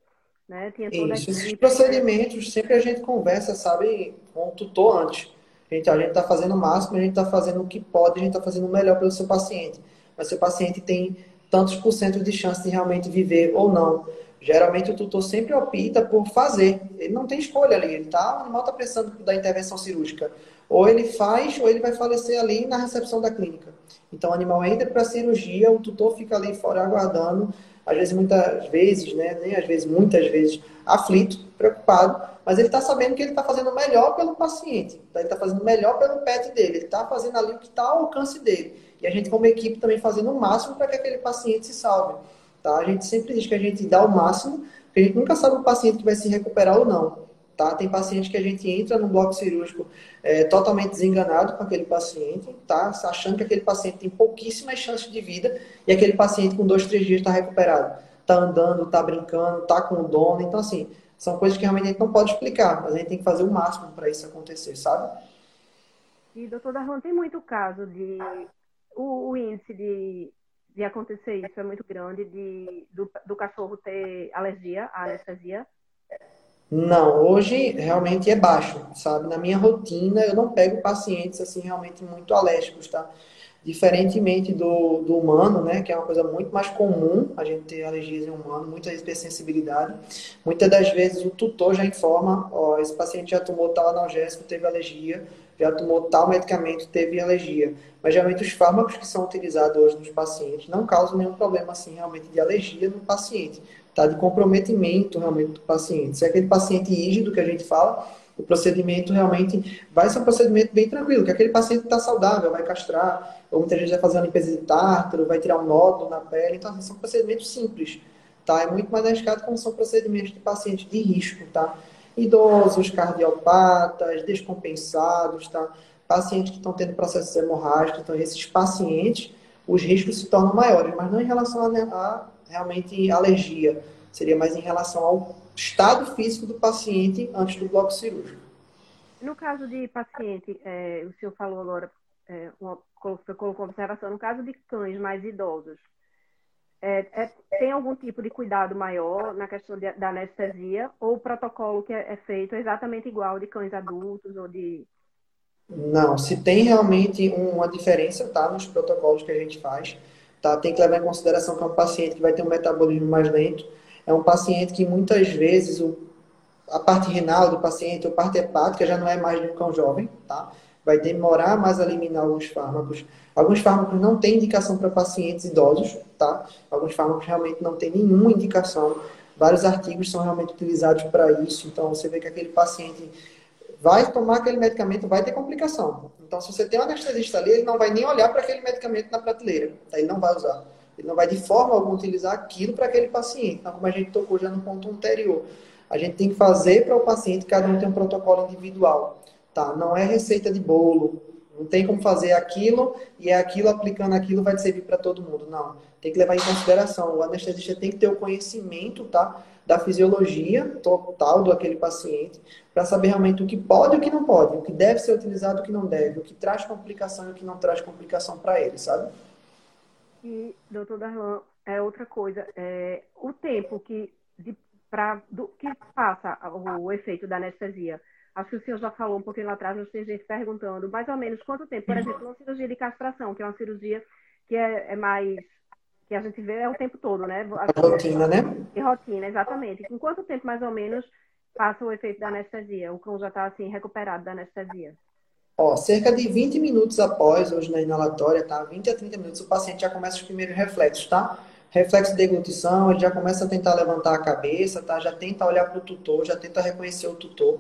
Né? Tinha toda Isso, esses procedimentos, sempre a gente conversa, sabe, com o tutor antes. A gente está fazendo o máximo, a gente está fazendo o que pode, a gente está fazendo o melhor pelo seu paciente. Mas seu paciente tem tantos por cento de chance de realmente viver ou não. Geralmente o tutor sempre opta por fazer. Ele não tem escolha ali. Ele tá, o animal está precisando da intervenção cirúrgica. Ou ele faz, ou ele vai falecer ali na recepção da clínica. Então, o animal entra para a cirurgia, o tutor fica ali fora aguardando, às vezes, muitas vezes, né, nem às vezes, muitas vezes, aflito, preocupado, mas ele está sabendo que ele está fazendo melhor pelo paciente, tá? ele está fazendo melhor pelo pet dele, ele está fazendo ali o que está ao alcance dele. E a gente, como equipe, também fazendo o máximo para que aquele paciente se salve. Tá? A gente sempre diz que a gente dá o máximo, porque a gente nunca sabe o paciente que vai se recuperar ou não. Tá? Tem paciente que a gente entra no bloco cirúrgico é, totalmente desenganado com aquele paciente, tá? achando que aquele paciente tem pouquíssimas chances de vida e aquele paciente com dois, três dias está recuperado. Está andando, está brincando, está com o dono. Então, assim, são coisas que realmente a gente não pode explicar, mas a gente tem que fazer o máximo para isso acontecer, sabe? E, doutor Darlan, tem muito caso de. O, o índice de, de acontecer isso é muito grande, de, do, do cachorro ter alergia à anestesia. Não, hoje realmente é baixo, sabe? Na minha rotina eu não pego pacientes assim realmente muito alérgicos, tá? Diferentemente do, do humano, né, que é uma coisa muito mais comum a gente ter alergias em humano, muita hipersensibilidade. Muitas das vezes o tutor já informa, ó, esse paciente já tomou tal analgésico, teve alergia, já tomou tal medicamento, teve alergia. Mas geralmente os fármacos que são utilizados hoje nos pacientes não causam nenhum problema assim realmente de alergia no paciente tá? de comprometimento realmente do paciente. Se é aquele paciente rígido que a gente fala, o procedimento realmente vai ser um procedimento bem tranquilo, que aquele paciente está saudável, vai castrar, ou muita gente vai fazer uma limpeza de tártaro, vai tirar um nódulo na pele, então são procedimentos simples, tá? É muito mais arriscado quando são procedimentos de pacientes de risco, tá? Idosos, cardiopatas, descompensados, tá? Pacientes que estão tendo processos hemorrágicos, então esses pacientes, os riscos se tornam maiores, mas não em relação a realmente alergia. Seria mais em relação ao estado físico do paciente antes do bloco cirúrgico. No caso de paciente, é, o senhor falou agora, é, uma, colocou observação, no caso de cães mais idosos, é, é, tem algum tipo de cuidado maior na questão de, da anestesia ou o protocolo que é, é feito é exatamente igual de cães adultos ou de... Não, se tem realmente uma diferença, tá, nos protocolos que a gente faz, Tá? Tem que levar em consideração que é um paciente que vai ter um metabolismo mais lento, é um paciente que muitas vezes o, a parte renal do paciente, ou parte hepática, já não é mais de um cão jovem, tá? vai demorar mais a eliminar alguns fármacos. Alguns fármacos não têm indicação para pacientes idosos, tá? Alguns fármacos realmente não têm nenhuma indicação. Vários artigos são realmente utilizados para isso. Então, você vê que aquele paciente vai tomar aquele medicamento, vai ter complicação. Então, se você tem um anestesista ali, ele não vai nem olhar para aquele medicamento na prateleira. Tá? Ele não vai usar. Ele não vai de forma alguma utilizar aquilo para aquele paciente. Então, como a gente tocou já no ponto anterior, a gente tem que fazer para o paciente, cada um tem um protocolo individual. Tá? Não é receita de bolo. Não tem como fazer aquilo e é aquilo aplicando aquilo vai servir para todo mundo. Não. Tem que levar em consideração. O anestesista tem que ter o conhecimento, tá? da fisiologia total do aquele paciente, para saber realmente o que pode e o que não pode, o que deve ser utilizado e o que não deve, o que traz complicação e o que não traz complicação para ele, sabe? E, doutor Darlan, é outra coisa, é, o tempo que, de, pra, do, que passa o, o efeito da anestesia, acho que o senhor já falou um pouquinho lá atrás, mas tem gente perguntando mais ou menos quanto tempo, por exemplo, uma cirurgia de castração, que é uma cirurgia que é, é mais que a gente vê é o tempo todo, né? A rotina, né? E rotina, exatamente. Com quanto tempo, mais ou menos, passa o efeito da anestesia? O cão já está, assim, recuperado da anestesia? Ó, cerca de 20 minutos após, hoje na inalatória, tá? 20 a 30 minutos, o paciente já começa os primeiros reflexos, tá? Reflexo de deglutição, ele já começa a tentar levantar a cabeça, tá? Já tenta olhar para o tutor, já tenta reconhecer o tutor.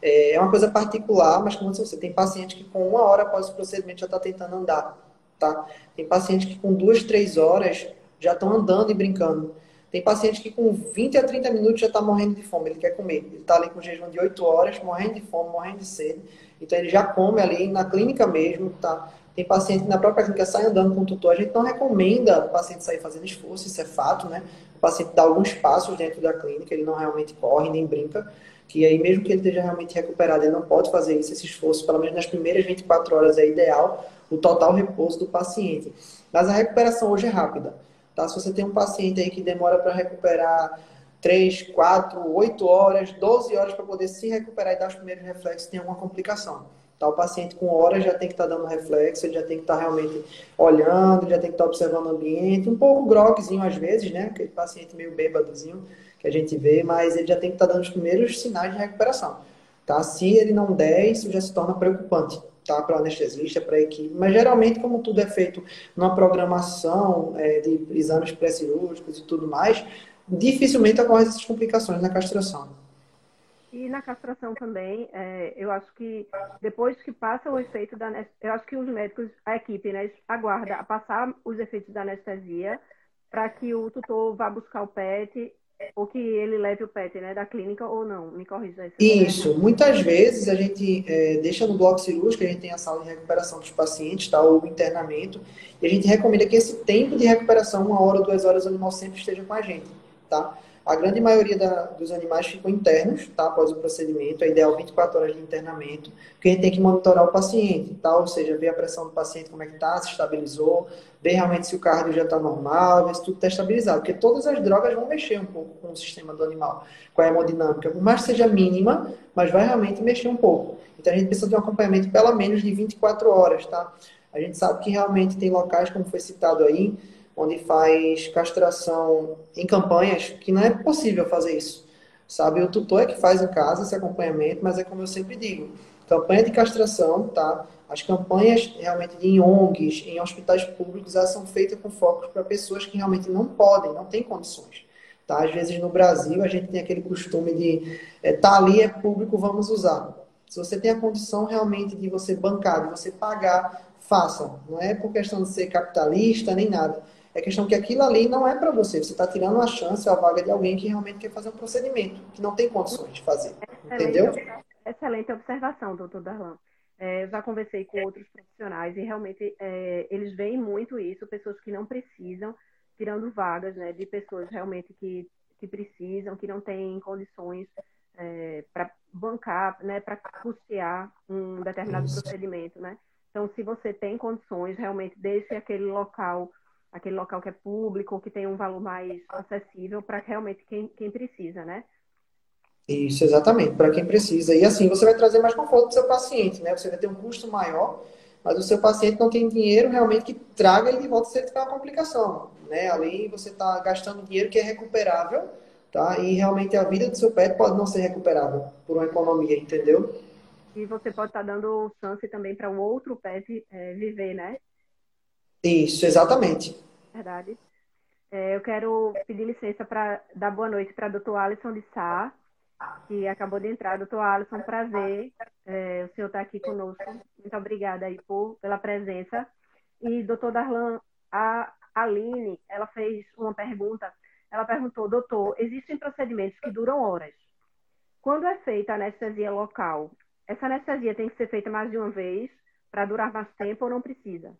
É, é uma coisa particular, mas como você tem paciente que com uma hora após o procedimento já está tentando andar, tá? Tem paciente que com duas, três horas já estão andando e brincando. Tem paciente que com 20 a 30 minutos já está morrendo de fome, ele quer comer. Ele está ali com jejum de 8 horas, morrendo de fome, morrendo de sede. Então ele já come ali na clínica mesmo, tá? Tem paciente na própria clínica sai andando com o tutor. A gente não recomenda o paciente sair fazendo esforço, isso é fato, né? O paciente dá alguns passos dentro da clínica, ele não realmente corre nem brinca. Que aí, mesmo que ele esteja realmente recuperado, ele não pode fazer isso, esse esforço, pelo menos nas primeiras 24 horas é ideal, o total repouso do paciente. Mas a recuperação hoje é rápida. Tá? Se você tem um paciente aí que demora para recuperar 3, 4, 8 horas, 12 horas para poder se recuperar e dar os primeiros reflexos, tem alguma complicação. Tá? O paciente com horas já tem que estar tá dando reflexo, ele já tem que estar tá realmente olhando, já tem que estar tá observando o ambiente, um pouco grogzinho às vezes, né? Aquele paciente meio bêbadozinho que a gente vê, mas ele já tem que estar tá dando os primeiros sinais de recuperação. Tá? Se ele não der, isso já se torna preocupante tá? para anestesista, para equipe. Mas geralmente, como tudo é feito numa programação é, de exames pré-cirúrgicos e tudo mais, dificilmente ocorrem essas complicações na castração. E na castração também, é, eu acho que depois que passa o efeito da eu acho que os médicos, a equipe, né, aguarda passar os efeitos da anestesia para que o tutor vá buscar o PET ou que ele leve o PET né, da clínica ou não. Me corrija isso. Isso. Muitas vezes a gente é, deixa no bloco cirúrgico, a gente tem a sala de recuperação dos pacientes, tá, ou internamento, e a gente recomenda que esse tempo de recuperação, uma hora, duas horas, o animal sempre esteja com a gente. Tá? A grande maioria da, dos animais ficam internos, tá? Após o procedimento, é ideal 24 horas de internamento, porque a gente tem que monitorar o paciente, tá? Ou seja, ver a pressão do paciente, como é que tá, se estabilizou, ver realmente se o cardio já está normal, ver se tudo está estabilizado, porque todas as drogas vão mexer um pouco com o sistema do animal, com a hemodinâmica, por mais que seja mínima, mas vai realmente mexer um pouco. Então a gente precisa de um acompanhamento pelo menos de 24 horas, tá? A gente sabe que realmente tem locais, como foi citado aí, onde faz castração em campanhas, que não é possível fazer isso. Sabe, o tutor é que faz em casa esse acompanhamento, mas é como eu sempre digo, campanha de castração, tá? As campanhas realmente em ONGs, em hospitais públicos, elas são feitas com foco para pessoas que realmente não podem, não têm condições. Tá? Às vezes no Brasil a gente tem aquele costume de é, tá ali é público, vamos usar. Se você tem a condição realmente de você bancar, de você pagar, façam. Não é por questão de ser capitalista nem nada é questão que aquilo ali não é para você. Você está tirando a chance, a vaga de alguém que realmente quer fazer um procedimento, que não tem condições de fazer. Excelente, entendeu? Excelente observação, doutor Darlan. É, eu já conversei com outros profissionais e realmente é, eles veem muito isso, pessoas que não precisam, tirando vagas né, de pessoas realmente que, que precisam, que não têm condições é, para bancar, né, para custear um determinado procedimento. Né? Então, se você tem condições, realmente deixe aquele local aquele local que é público, que tem um valor mais acessível para realmente quem, quem precisa, né? Isso, exatamente, para quem precisa. E assim, você vai trazer mais conforto para o seu paciente, né? Você vai ter um custo maior, mas o seu paciente não tem dinheiro realmente que traga ele de volta se ele tiver uma complicação, né? Ali você está gastando dinheiro que é recuperável, tá? E realmente a vida do seu pet pode não ser recuperável por uma economia, entendeu? E você pode estar tá dando chance também para o um outro pet é, viver, né? Isso, exatamente. Verdade. É, eu quero pedir licença para dar boa noite para doutor Alisson de Sá, que acabou de entrar. Doutor Alisson, prazer. É, o senhor está aqui conosco. Muito obrigada aí por, pela presença. E doutor Darlan, a Aline, ela fez uma pergunta. Ela perguntou, doutor, existem procedimentos que duram horas. Quando é feita a anestesia local, essa anestesia tem que ser feita mais de uma vez para durar mais tempo ou não precisa?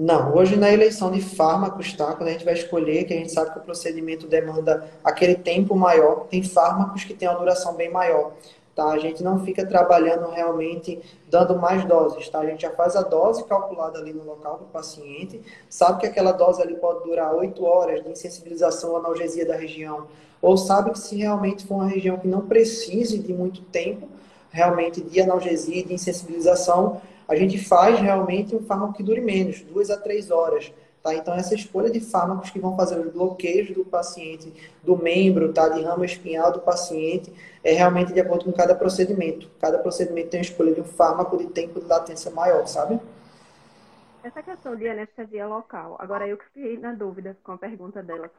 Não, hoje na eleição de fármacos, tá? Quando a gente vai escolher, que a gente sabe que o procedimento demanda aquele tempo maior, tem fármacos que têm uma duração bem maior, tá? A gente não fica trabalhando realmente dando mais doses, tá? A gente já faz a dose calculada ali no local do paciente, sabe que aquela dose ali pode durar 8 horas de insensibilização à analgesia da região, ou sabe que se realmente for uma região que não precise de muito tempo, realmente de analgesia e de insensibilização, a gente faz realmente um fármaco que dure menos, duas a três horas. Tá? Então, essa escolha de fármacos que vão fazer os bloqueios do paciente, do membro, tá? de ramo espinhal do paciente, é realmente de acordo com cada procedimento. Cada procedimento tem a escolha de um fármaco de tempo de latência maior, sabe? Essa questão de anestesia local, agora eu que fiquei na dúvida com a pergunta dela.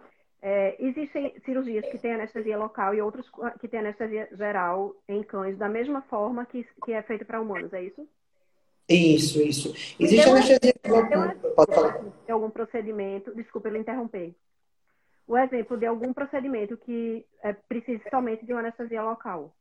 É, existem cirurgias que têm anestesia local e outras que têm anestesia geral em cães, da mesma forma que, que é feita para humanos, é isso? Isso, isso. Existe então, anestesia. Pode falar. De algum procedimento, desculpa eu interromper. O exemplo de algum procedimento que é, precise somente de uma anestesia local.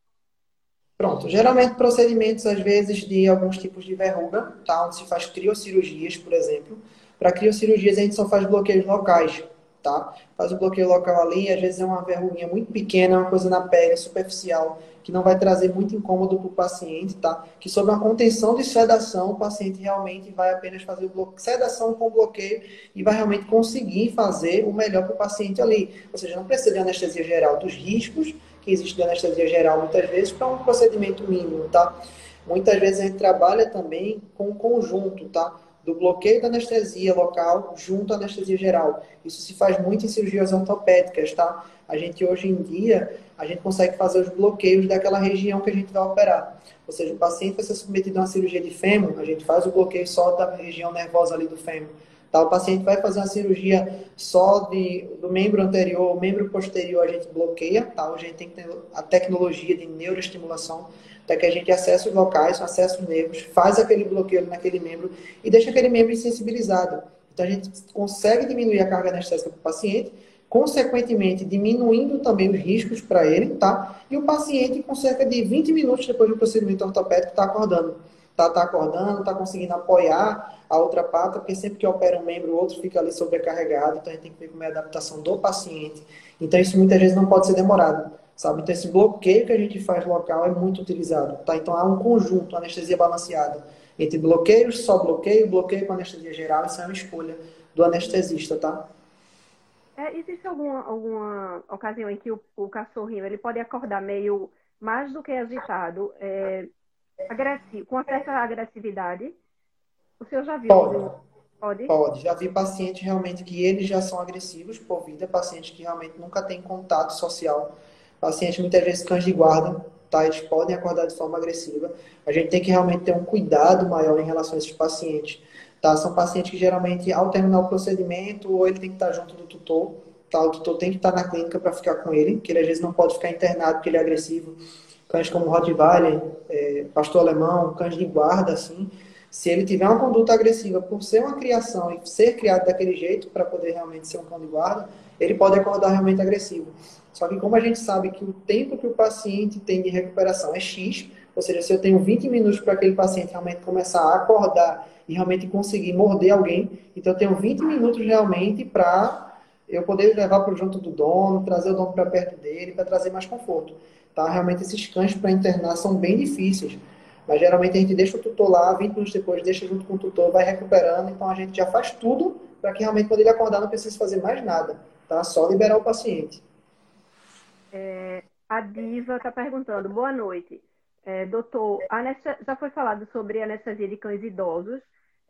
Pronto. Geralmente procedimentos, às vezes, de alguns tipos de verruga, tá? Onde se faz criocirurgias, por exemplo. Para criocirurgias a gente só faz bloqueios locais, tá? Faz o bloqueio local ali, às vezes é uma verruguinha muito pequena, uma coisa na pele, superficial que não vai trazer muito incômodo para o paciente, tá? Que sob uma contenção de sedação, o paciente realmente vai apenas fazer o bloqueio, sedação com bloqueio e vai realmente conseguir fazer o melhor para o paciente ali. Ou seja, não precisa de anestesia geral dos riscos que existe de anestesia geral muitas vezes para um procedimento mínimo, tá? Muitas vezes a gente trabalha também com o conjunto, tá? Do bloqueio da anestesia local junto à anestesia geral. Isso se faz muito em cirurgias ortopédicas, tá? A gente hoje em dia, a gente consegue fazer os bloqueios daquela região que a gente vai operar. Ou seja, o paciente vai ser submetido a uma cirurgia de fêmur, a gente faz o bloqueio só da região nervosa ali do fêmur. Tá? O paciente vai fazer uma cirurgia só de, do membro anterior, membro posterior a gente bloqueia, tá? A gente tem a tecnologia de neuroestimulação para que a gente acesse os locais, acesse os nervos, faz aquele bloqueio naquele membro e deixa aquele membro insensibilizado. Então a gente consegue diminuir a carga anestésica para o paciente, consequentemente diminuindo também os riscos para ele, tá? E o paciente com cerca de 20 minutos depois do procedimento ortopédico está acordando. Está tá acordando, está conseguindo apoiar a outra pata, porque sempre que opera um membro, o outro fica ali sobrecarregado, então a gente tem que ver como é a adaptação do paciente. Então isso muitas vezes não pode ser demorado sabe? Então, esse bloqueio que a gente faz local é muito utilizado, tá? Então, há um conjunto, anestesia balanceada, entre bloqueios, só bloqueio, bloqueio com anestesia geral, isso é uma escolha do anestesista, tá? É, existe alguma, alguma ocasião em que o, o cachorrinho ele pode acordar meio mais do que agitado, é, agressivo, com certa agressividade? O senhor já viu? Pode. Pode? Pode. Já vi pacientes realmente que eles já são agressivos por vida, pacientes que realmente nunca têm contato social Pacientes, muitas vezes, cães de guarda, tá? Eles podem acordar de forma agressiva. A gente tem que realmente ter um cuidado maior em relação a esses pacientes, tá? São pacientes que, geralmente, ao terminar o procedimento, ou ele tem que estar junto do tutor, tá? O tutor tem que estar na clínica para ficar com ele, que ele, às vezes, não pode ficar internado porque ele é agressivo. Cães como Rottweiler, é, pastor alemão, cães de guarda, assim, se ele tiver uma conduta agressiva por ser uma criação e ser criado daquele jeito para poder realmente ser um cão de guarda, ele pode acordar realmente agressivo. Só que como a gente sabe que o tempo que o paciente tem de recuperação é X, ou seja, se eu tenho 20 minutos para aquele paciente realmente começar a acordar e realmente conseguir morder alguém, então eu tenho 20 minutos realmente para eu poder levar para junto do dono, trazer o dono para perto dele, para trazer mais conforto. Tá? Realmente esses cães para internar são bem difíceis. Mas geralmente a gente deixa o tutor lá, 20 minutos depois deixa junto com o tutor, vai recuperando, então a gente já faz tudo para que realmente quando ele acordar não precise fazer mais nada, tá? Só liberar o paciente. É, a Diva está perguntando, boa noite. É, doutor, já foi falado sobre anestesia de cães idosos.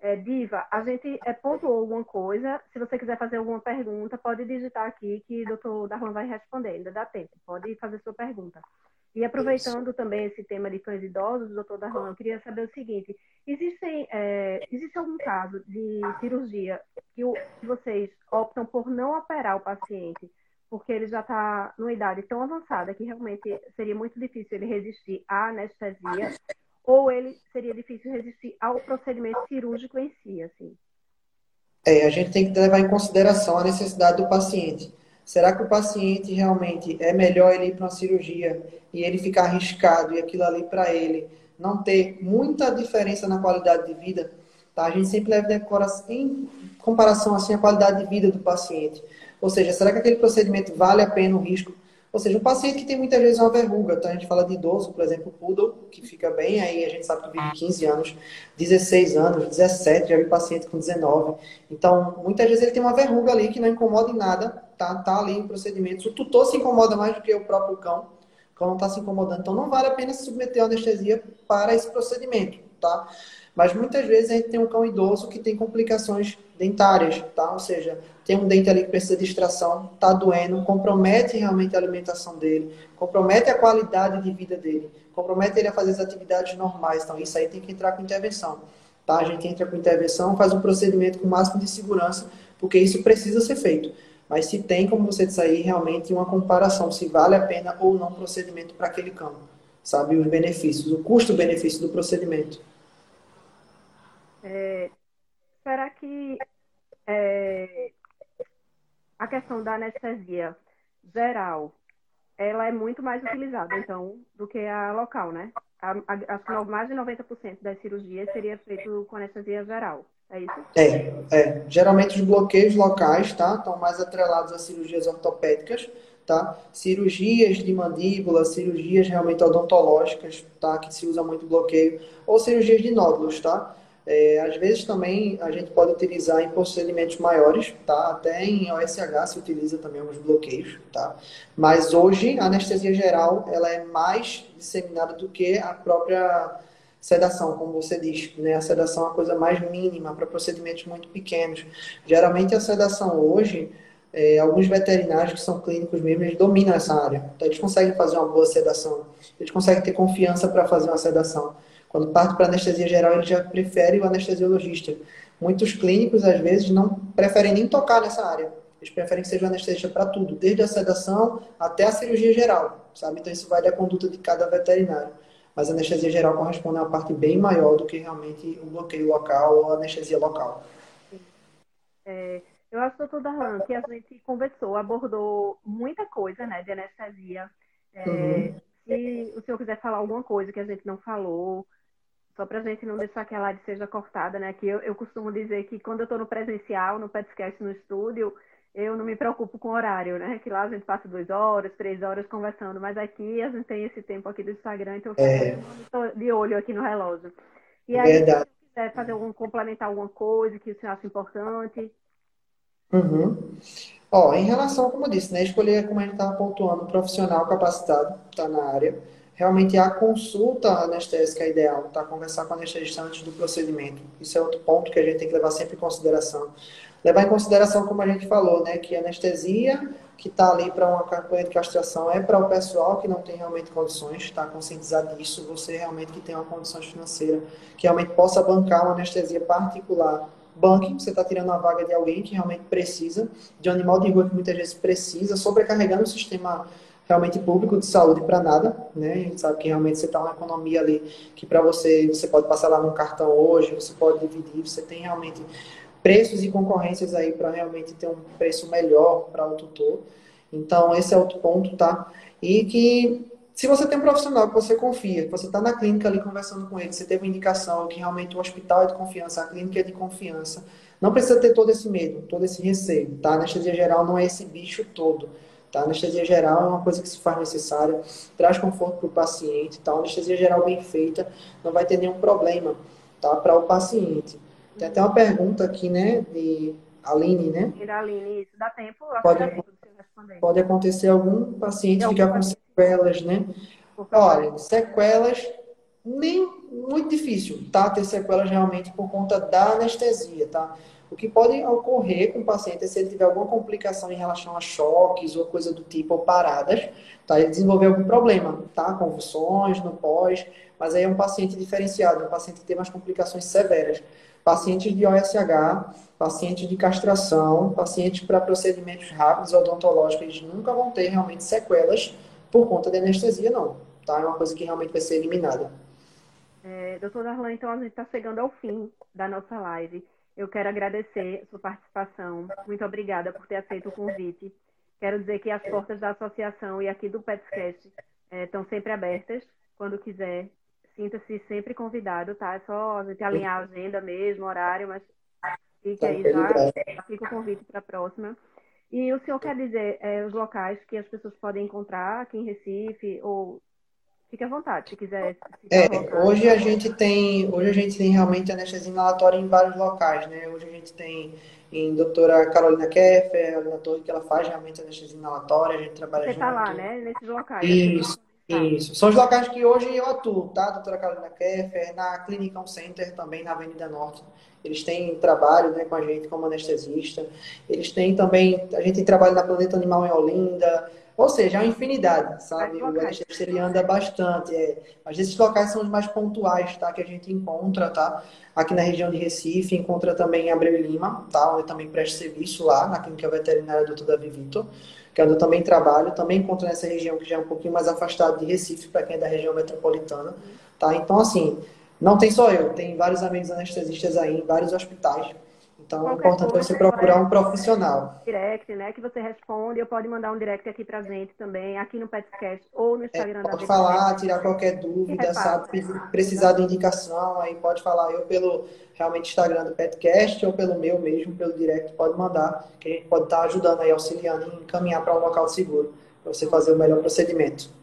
É, Diva, a gente é, pontuou alguma coisa. Se você quiser fazer alguma pergunta, pode digitar aqui que o doutor Darlan vai responder. Ainda dá tempo. Pode fazer sua pergunta. E aproveitando Isso. também esse tema de cães idosos, doutor Darlan, eu queria saber o seguinte: existem, é, existe algum caso de cirurgia que, o, que vocês optam por não operar o paciente porque ele já está numa idade tão avançada que realmente seria muito difícil ele resistir à anestesia, ou ele seria difícil resistir ao procedimento cirúrgico em si, assim. É, a gente tem que levar em consideração a necessidade do paciente. Será que o paciente realmente é melhor ele ir para uma cirurgia e ele ficar arriscado e aquilo ali para ele não ter muita diferença na qualidade de vida? Tá? A gente sempre leva em comparação assim a qualidade de vida do paciente. Ou seja, será que aquele procedimento vale a pena o risco? Ou seja, um paciente que tem muitas vezes uma verruga, então a gente fala de idoso, por exemplo, o poodle, que fica bem, aí a gente sabe que vive 15 anos, 16 anos, 17, já vi paciente com 19. Então, muitas vezes ele tem uma verruga ali que não incomoda em nada, tá, tá ali em procedimentos. O tutor se incomoda mais do que o próprio cão, o cão não está se incomodando. Então, não vale a pena se submeter a anestesia para esse procedimento, tá? Mas muitas vezes a gente tem um cão idoso que tem complicações dentárias, tá? Ou seja, tem um dente ali que precisa de extração, tá doendo, compromete realmente a alimentação dele, compromete a qualidade de vida dele, compromete ele a fazer as atividades normais. Então, isso aí tem que entrar com intervenção, tá? A gente entra com intervenção, faz um procedimento com o máximo de segurança, porque isso precisa ser feito. Mas se tem, como você disse aí, realmente uma comparação, se vale a pena ou não o procedimento para aquele cão, sabe? Os benefícios, o custo-benefício do procedimento. É, será que é, a questão da anestesia geral, ela é muito mais utilizada, então, do que a local, né? Acho que mais de 90% das cirurgias seria feito com anestesia geral. É isso? É, é. Geralmente os bloqueios locais, tá? Estão mais atrelados a cirurgias ortopédicas, tá? Cirurgias de mandíbula, cirurgias realmente odontológicas, tá? Que se usa muito bloqueio, ou cirurgias de nódulos, tá? É, às vezes também a gente pode utilizar em procedimentos maiores, tá? Até em OSH se utiliza também alguns bloqueios, tá? Mas hoje a anestesia geral ela é mais disseminada do que a própria sedação, como você diz, né? A sedação é a coisa mais mínima para procedimentos muito pequenos. Geralmente a sedação hoje, é, alguns veterinários que são clínicos mesmo, eles dominam essa área. Então eles conseguem fazer uma boa sedação. Eles conseguem ter confiança para fazer uma sedação. Quando parte para anestesia geral, ele já prefere o anestesiologista. Muitos clínicos, às vezes, não preferem nem tocar nessa área. Eles preferem que seja um anestesista para tudo, desde a sedação até a cirurgia geral, sabe? Então isso vai da conduta de cada veterinário. Mas a anestesia geral corresponde a uma parte bem maior do que realmente o bloqueio local ou a anestesia local. É, eu acho, doutor Darlan, que a gente conversou, abordou muita coisa né, de anestesia. É, uhum. Se o senhor quiser falar alguma coisa que a gente não falou, só para a gente não deixar que a live seja cortada, né? Que eu, eu costumo dizer que quando eu estou no presencial, no podcast, no estúdio, eu não me preocupo com horário, né? Que lá a gente passa duas horas, três horas conversando, mas aqui a gente tem esse tempo aqui do Instagram, então eu estou é. de olho aqui no relógio. E aí, Verdade. se quiser fazer algum, complementar alguma coisa que senhor acha importante. Uhum. Ó, em relação, como eu disse, né? Escolher, como a gente estava pontuando, um profissional capacitado, está na área. Realmente a consulta anestésica é ideal, tá? Conversar com o anestesista antes do procedimento. Isso é outro ponto que a gente tem que levar sempre em consideração levar em consideração, como a gente falou, né, que a anestesia que está ali para uma campanha de castração é para o pessoal que não tem realmente condições, está conscientizado disso, você realmente que tem uma condição financeira, que realmente possa bancar uma anestesia particular, banque, você está tirando a vaga de alguém que realmente precisa, de um animal de rua que muitas vezes precisa, sobrecarregando o sistema realmente público de saúde para nada, né? A gente sabe que realmente você está uma economia ali que para você, você pode passar lá num cartão hoje, você pode dividir, você tem realmente preços e concorrências aí para realmente ter um preço melhor para o tutor. Então, esse é outro ponto, tá? E que se você tem um profissional que você confia, que você está na clínica ali conversando com ele, você teve uma indicação que realmente o hospital é de confiança, a clínica é de confiança, não precisa ter todo esse medo, todo esse receio, tá? Anestesia geral não é esse bicho todo, tá? A anestesia geral é uma coisa que se faz necessária, traz conforto para o paciente, tá? A anestesia geral bem feita não vai ter nenhum problema, tá? Para o paciente. Tem até uma pergunta aqui, né, de Aline, né? Aline, isso dá tempo? Pode, pode acontecer algum paciente é ficar com sequelas, né? Olha, sequelas, nem muito difícil, tá? Ter sequelas realmente por conta da anestesia, tá? O que pode ocorrer com o paciente é se ele tiver alguma complicação em relação a choques ou coisa do tipo, ou paradas, tá? Ele desenvolver algum problema, tá? Convulsões no pós, mas aí é um paciente diferenciado, um paciente que tem umas complicações severas pacientes de OSH, pacientes de castração, pacientes para procedimentos rápidos odontológicos, eles nunca vão ter realmente sequelas por conta de anestesia, não. Tá? É uma coisa que realmente vai ser eliminada. É, doutor Darlan, então a gente está chegando ao fim da nossa live. Eu quero agradecer sua participação. Muito obrigada por ter aceito o convite. Quero dizer que as portas da associação e aqui do PetsCast é, estão sempre abertas. Quando quiser, sinta-se sempre convidado, tá? É só a gente alinhar a agenda mesmo, horário, mas fique aí já, fica o convite para a próxima. E o senhor quer dizer é, os locais que as pessoas podem encontrar aqui em Recife ou fique à vontade, se quiser. É, hoje a gente tem, hoje a gente tem realmente anestesia inalatória em vários locais, né? Hoje a gente tem em doutora Carolina Keffer, na torre que ela faz realmente anestesia inalatória, a gente trabalha Você está lá, né? Nesses locais. Isso. Isso. São os locais que hoje eu atuo, tá? Doutora Carolina Keffer, na Clinicão Center, também na Avenida Norte. Eles têm trabalho né, com a gente como anestesista. Eles têm também, a gente trabalha na Planeta Animal em Olinda. Ou seja, é uma infinidade, sabe? O anestesista ele anda bastante. É. Mas esses locais são os mais pontuais, tá? Que a gente encontra, tá? Aqui na região de Recife, encontra também em Abreu Lima, tá? Onde também presta serviço lá, na Clínica Veterinária do. Davi Vitor que é onde eu também trabalho, também encontro nessa região que já é um pouquinho mais afastado de Recife, para quem é da região metropolitana, tá? Então, assim, não tem só eu, tem vários amigos anestesistas aí em vários hospitais, então Qualquer é importante você procurar um profissional. Direct, né? Que você responde, ou pode mandar um direct aqui pra gente também, aqui no Petcast ou no Instagram é, da Pode falar, tirar qualquer dúvida, sabe? Precisar de indicação, aí pode falar eu pelo realmente Instagram do Petcast ou pelo meu mesmo, pelo direct, pode mandar, que a gente pode estar ajudando aí, auxiliando em encaminhar para um local seguro, para você fazer o melhor procedimento.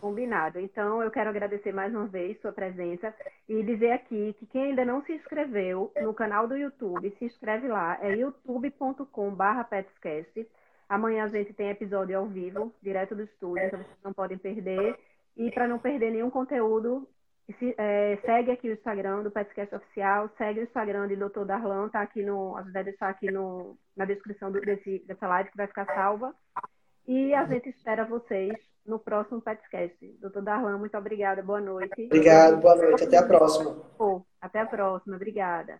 Combinado. Então, eu quero agradecer mais uma vez sua presença e dizer aqui que quem ainda não se inscreveu no canal do YouTube, se inscreve lá, é youtube.com/petscast. Amanhã a gente tem episódio ao vivo, direto do estúdio, então vocês não podem perder. E para não perder nenhum conteúdo, se, é, segue aqui o Instagram do Petscast Oficial, segue o Instagram de Dr. Darlan, tá aqui no, a gente vai deixar aqui no, na descrição do, desse, dessa live que vai ficar salva. E a gente espera vocês no próximo podcast. Doutor Darlan, muito obrigada. Boa noite. Obrigado, boa noite. Até a próxima. Até a próxima. Obrigada.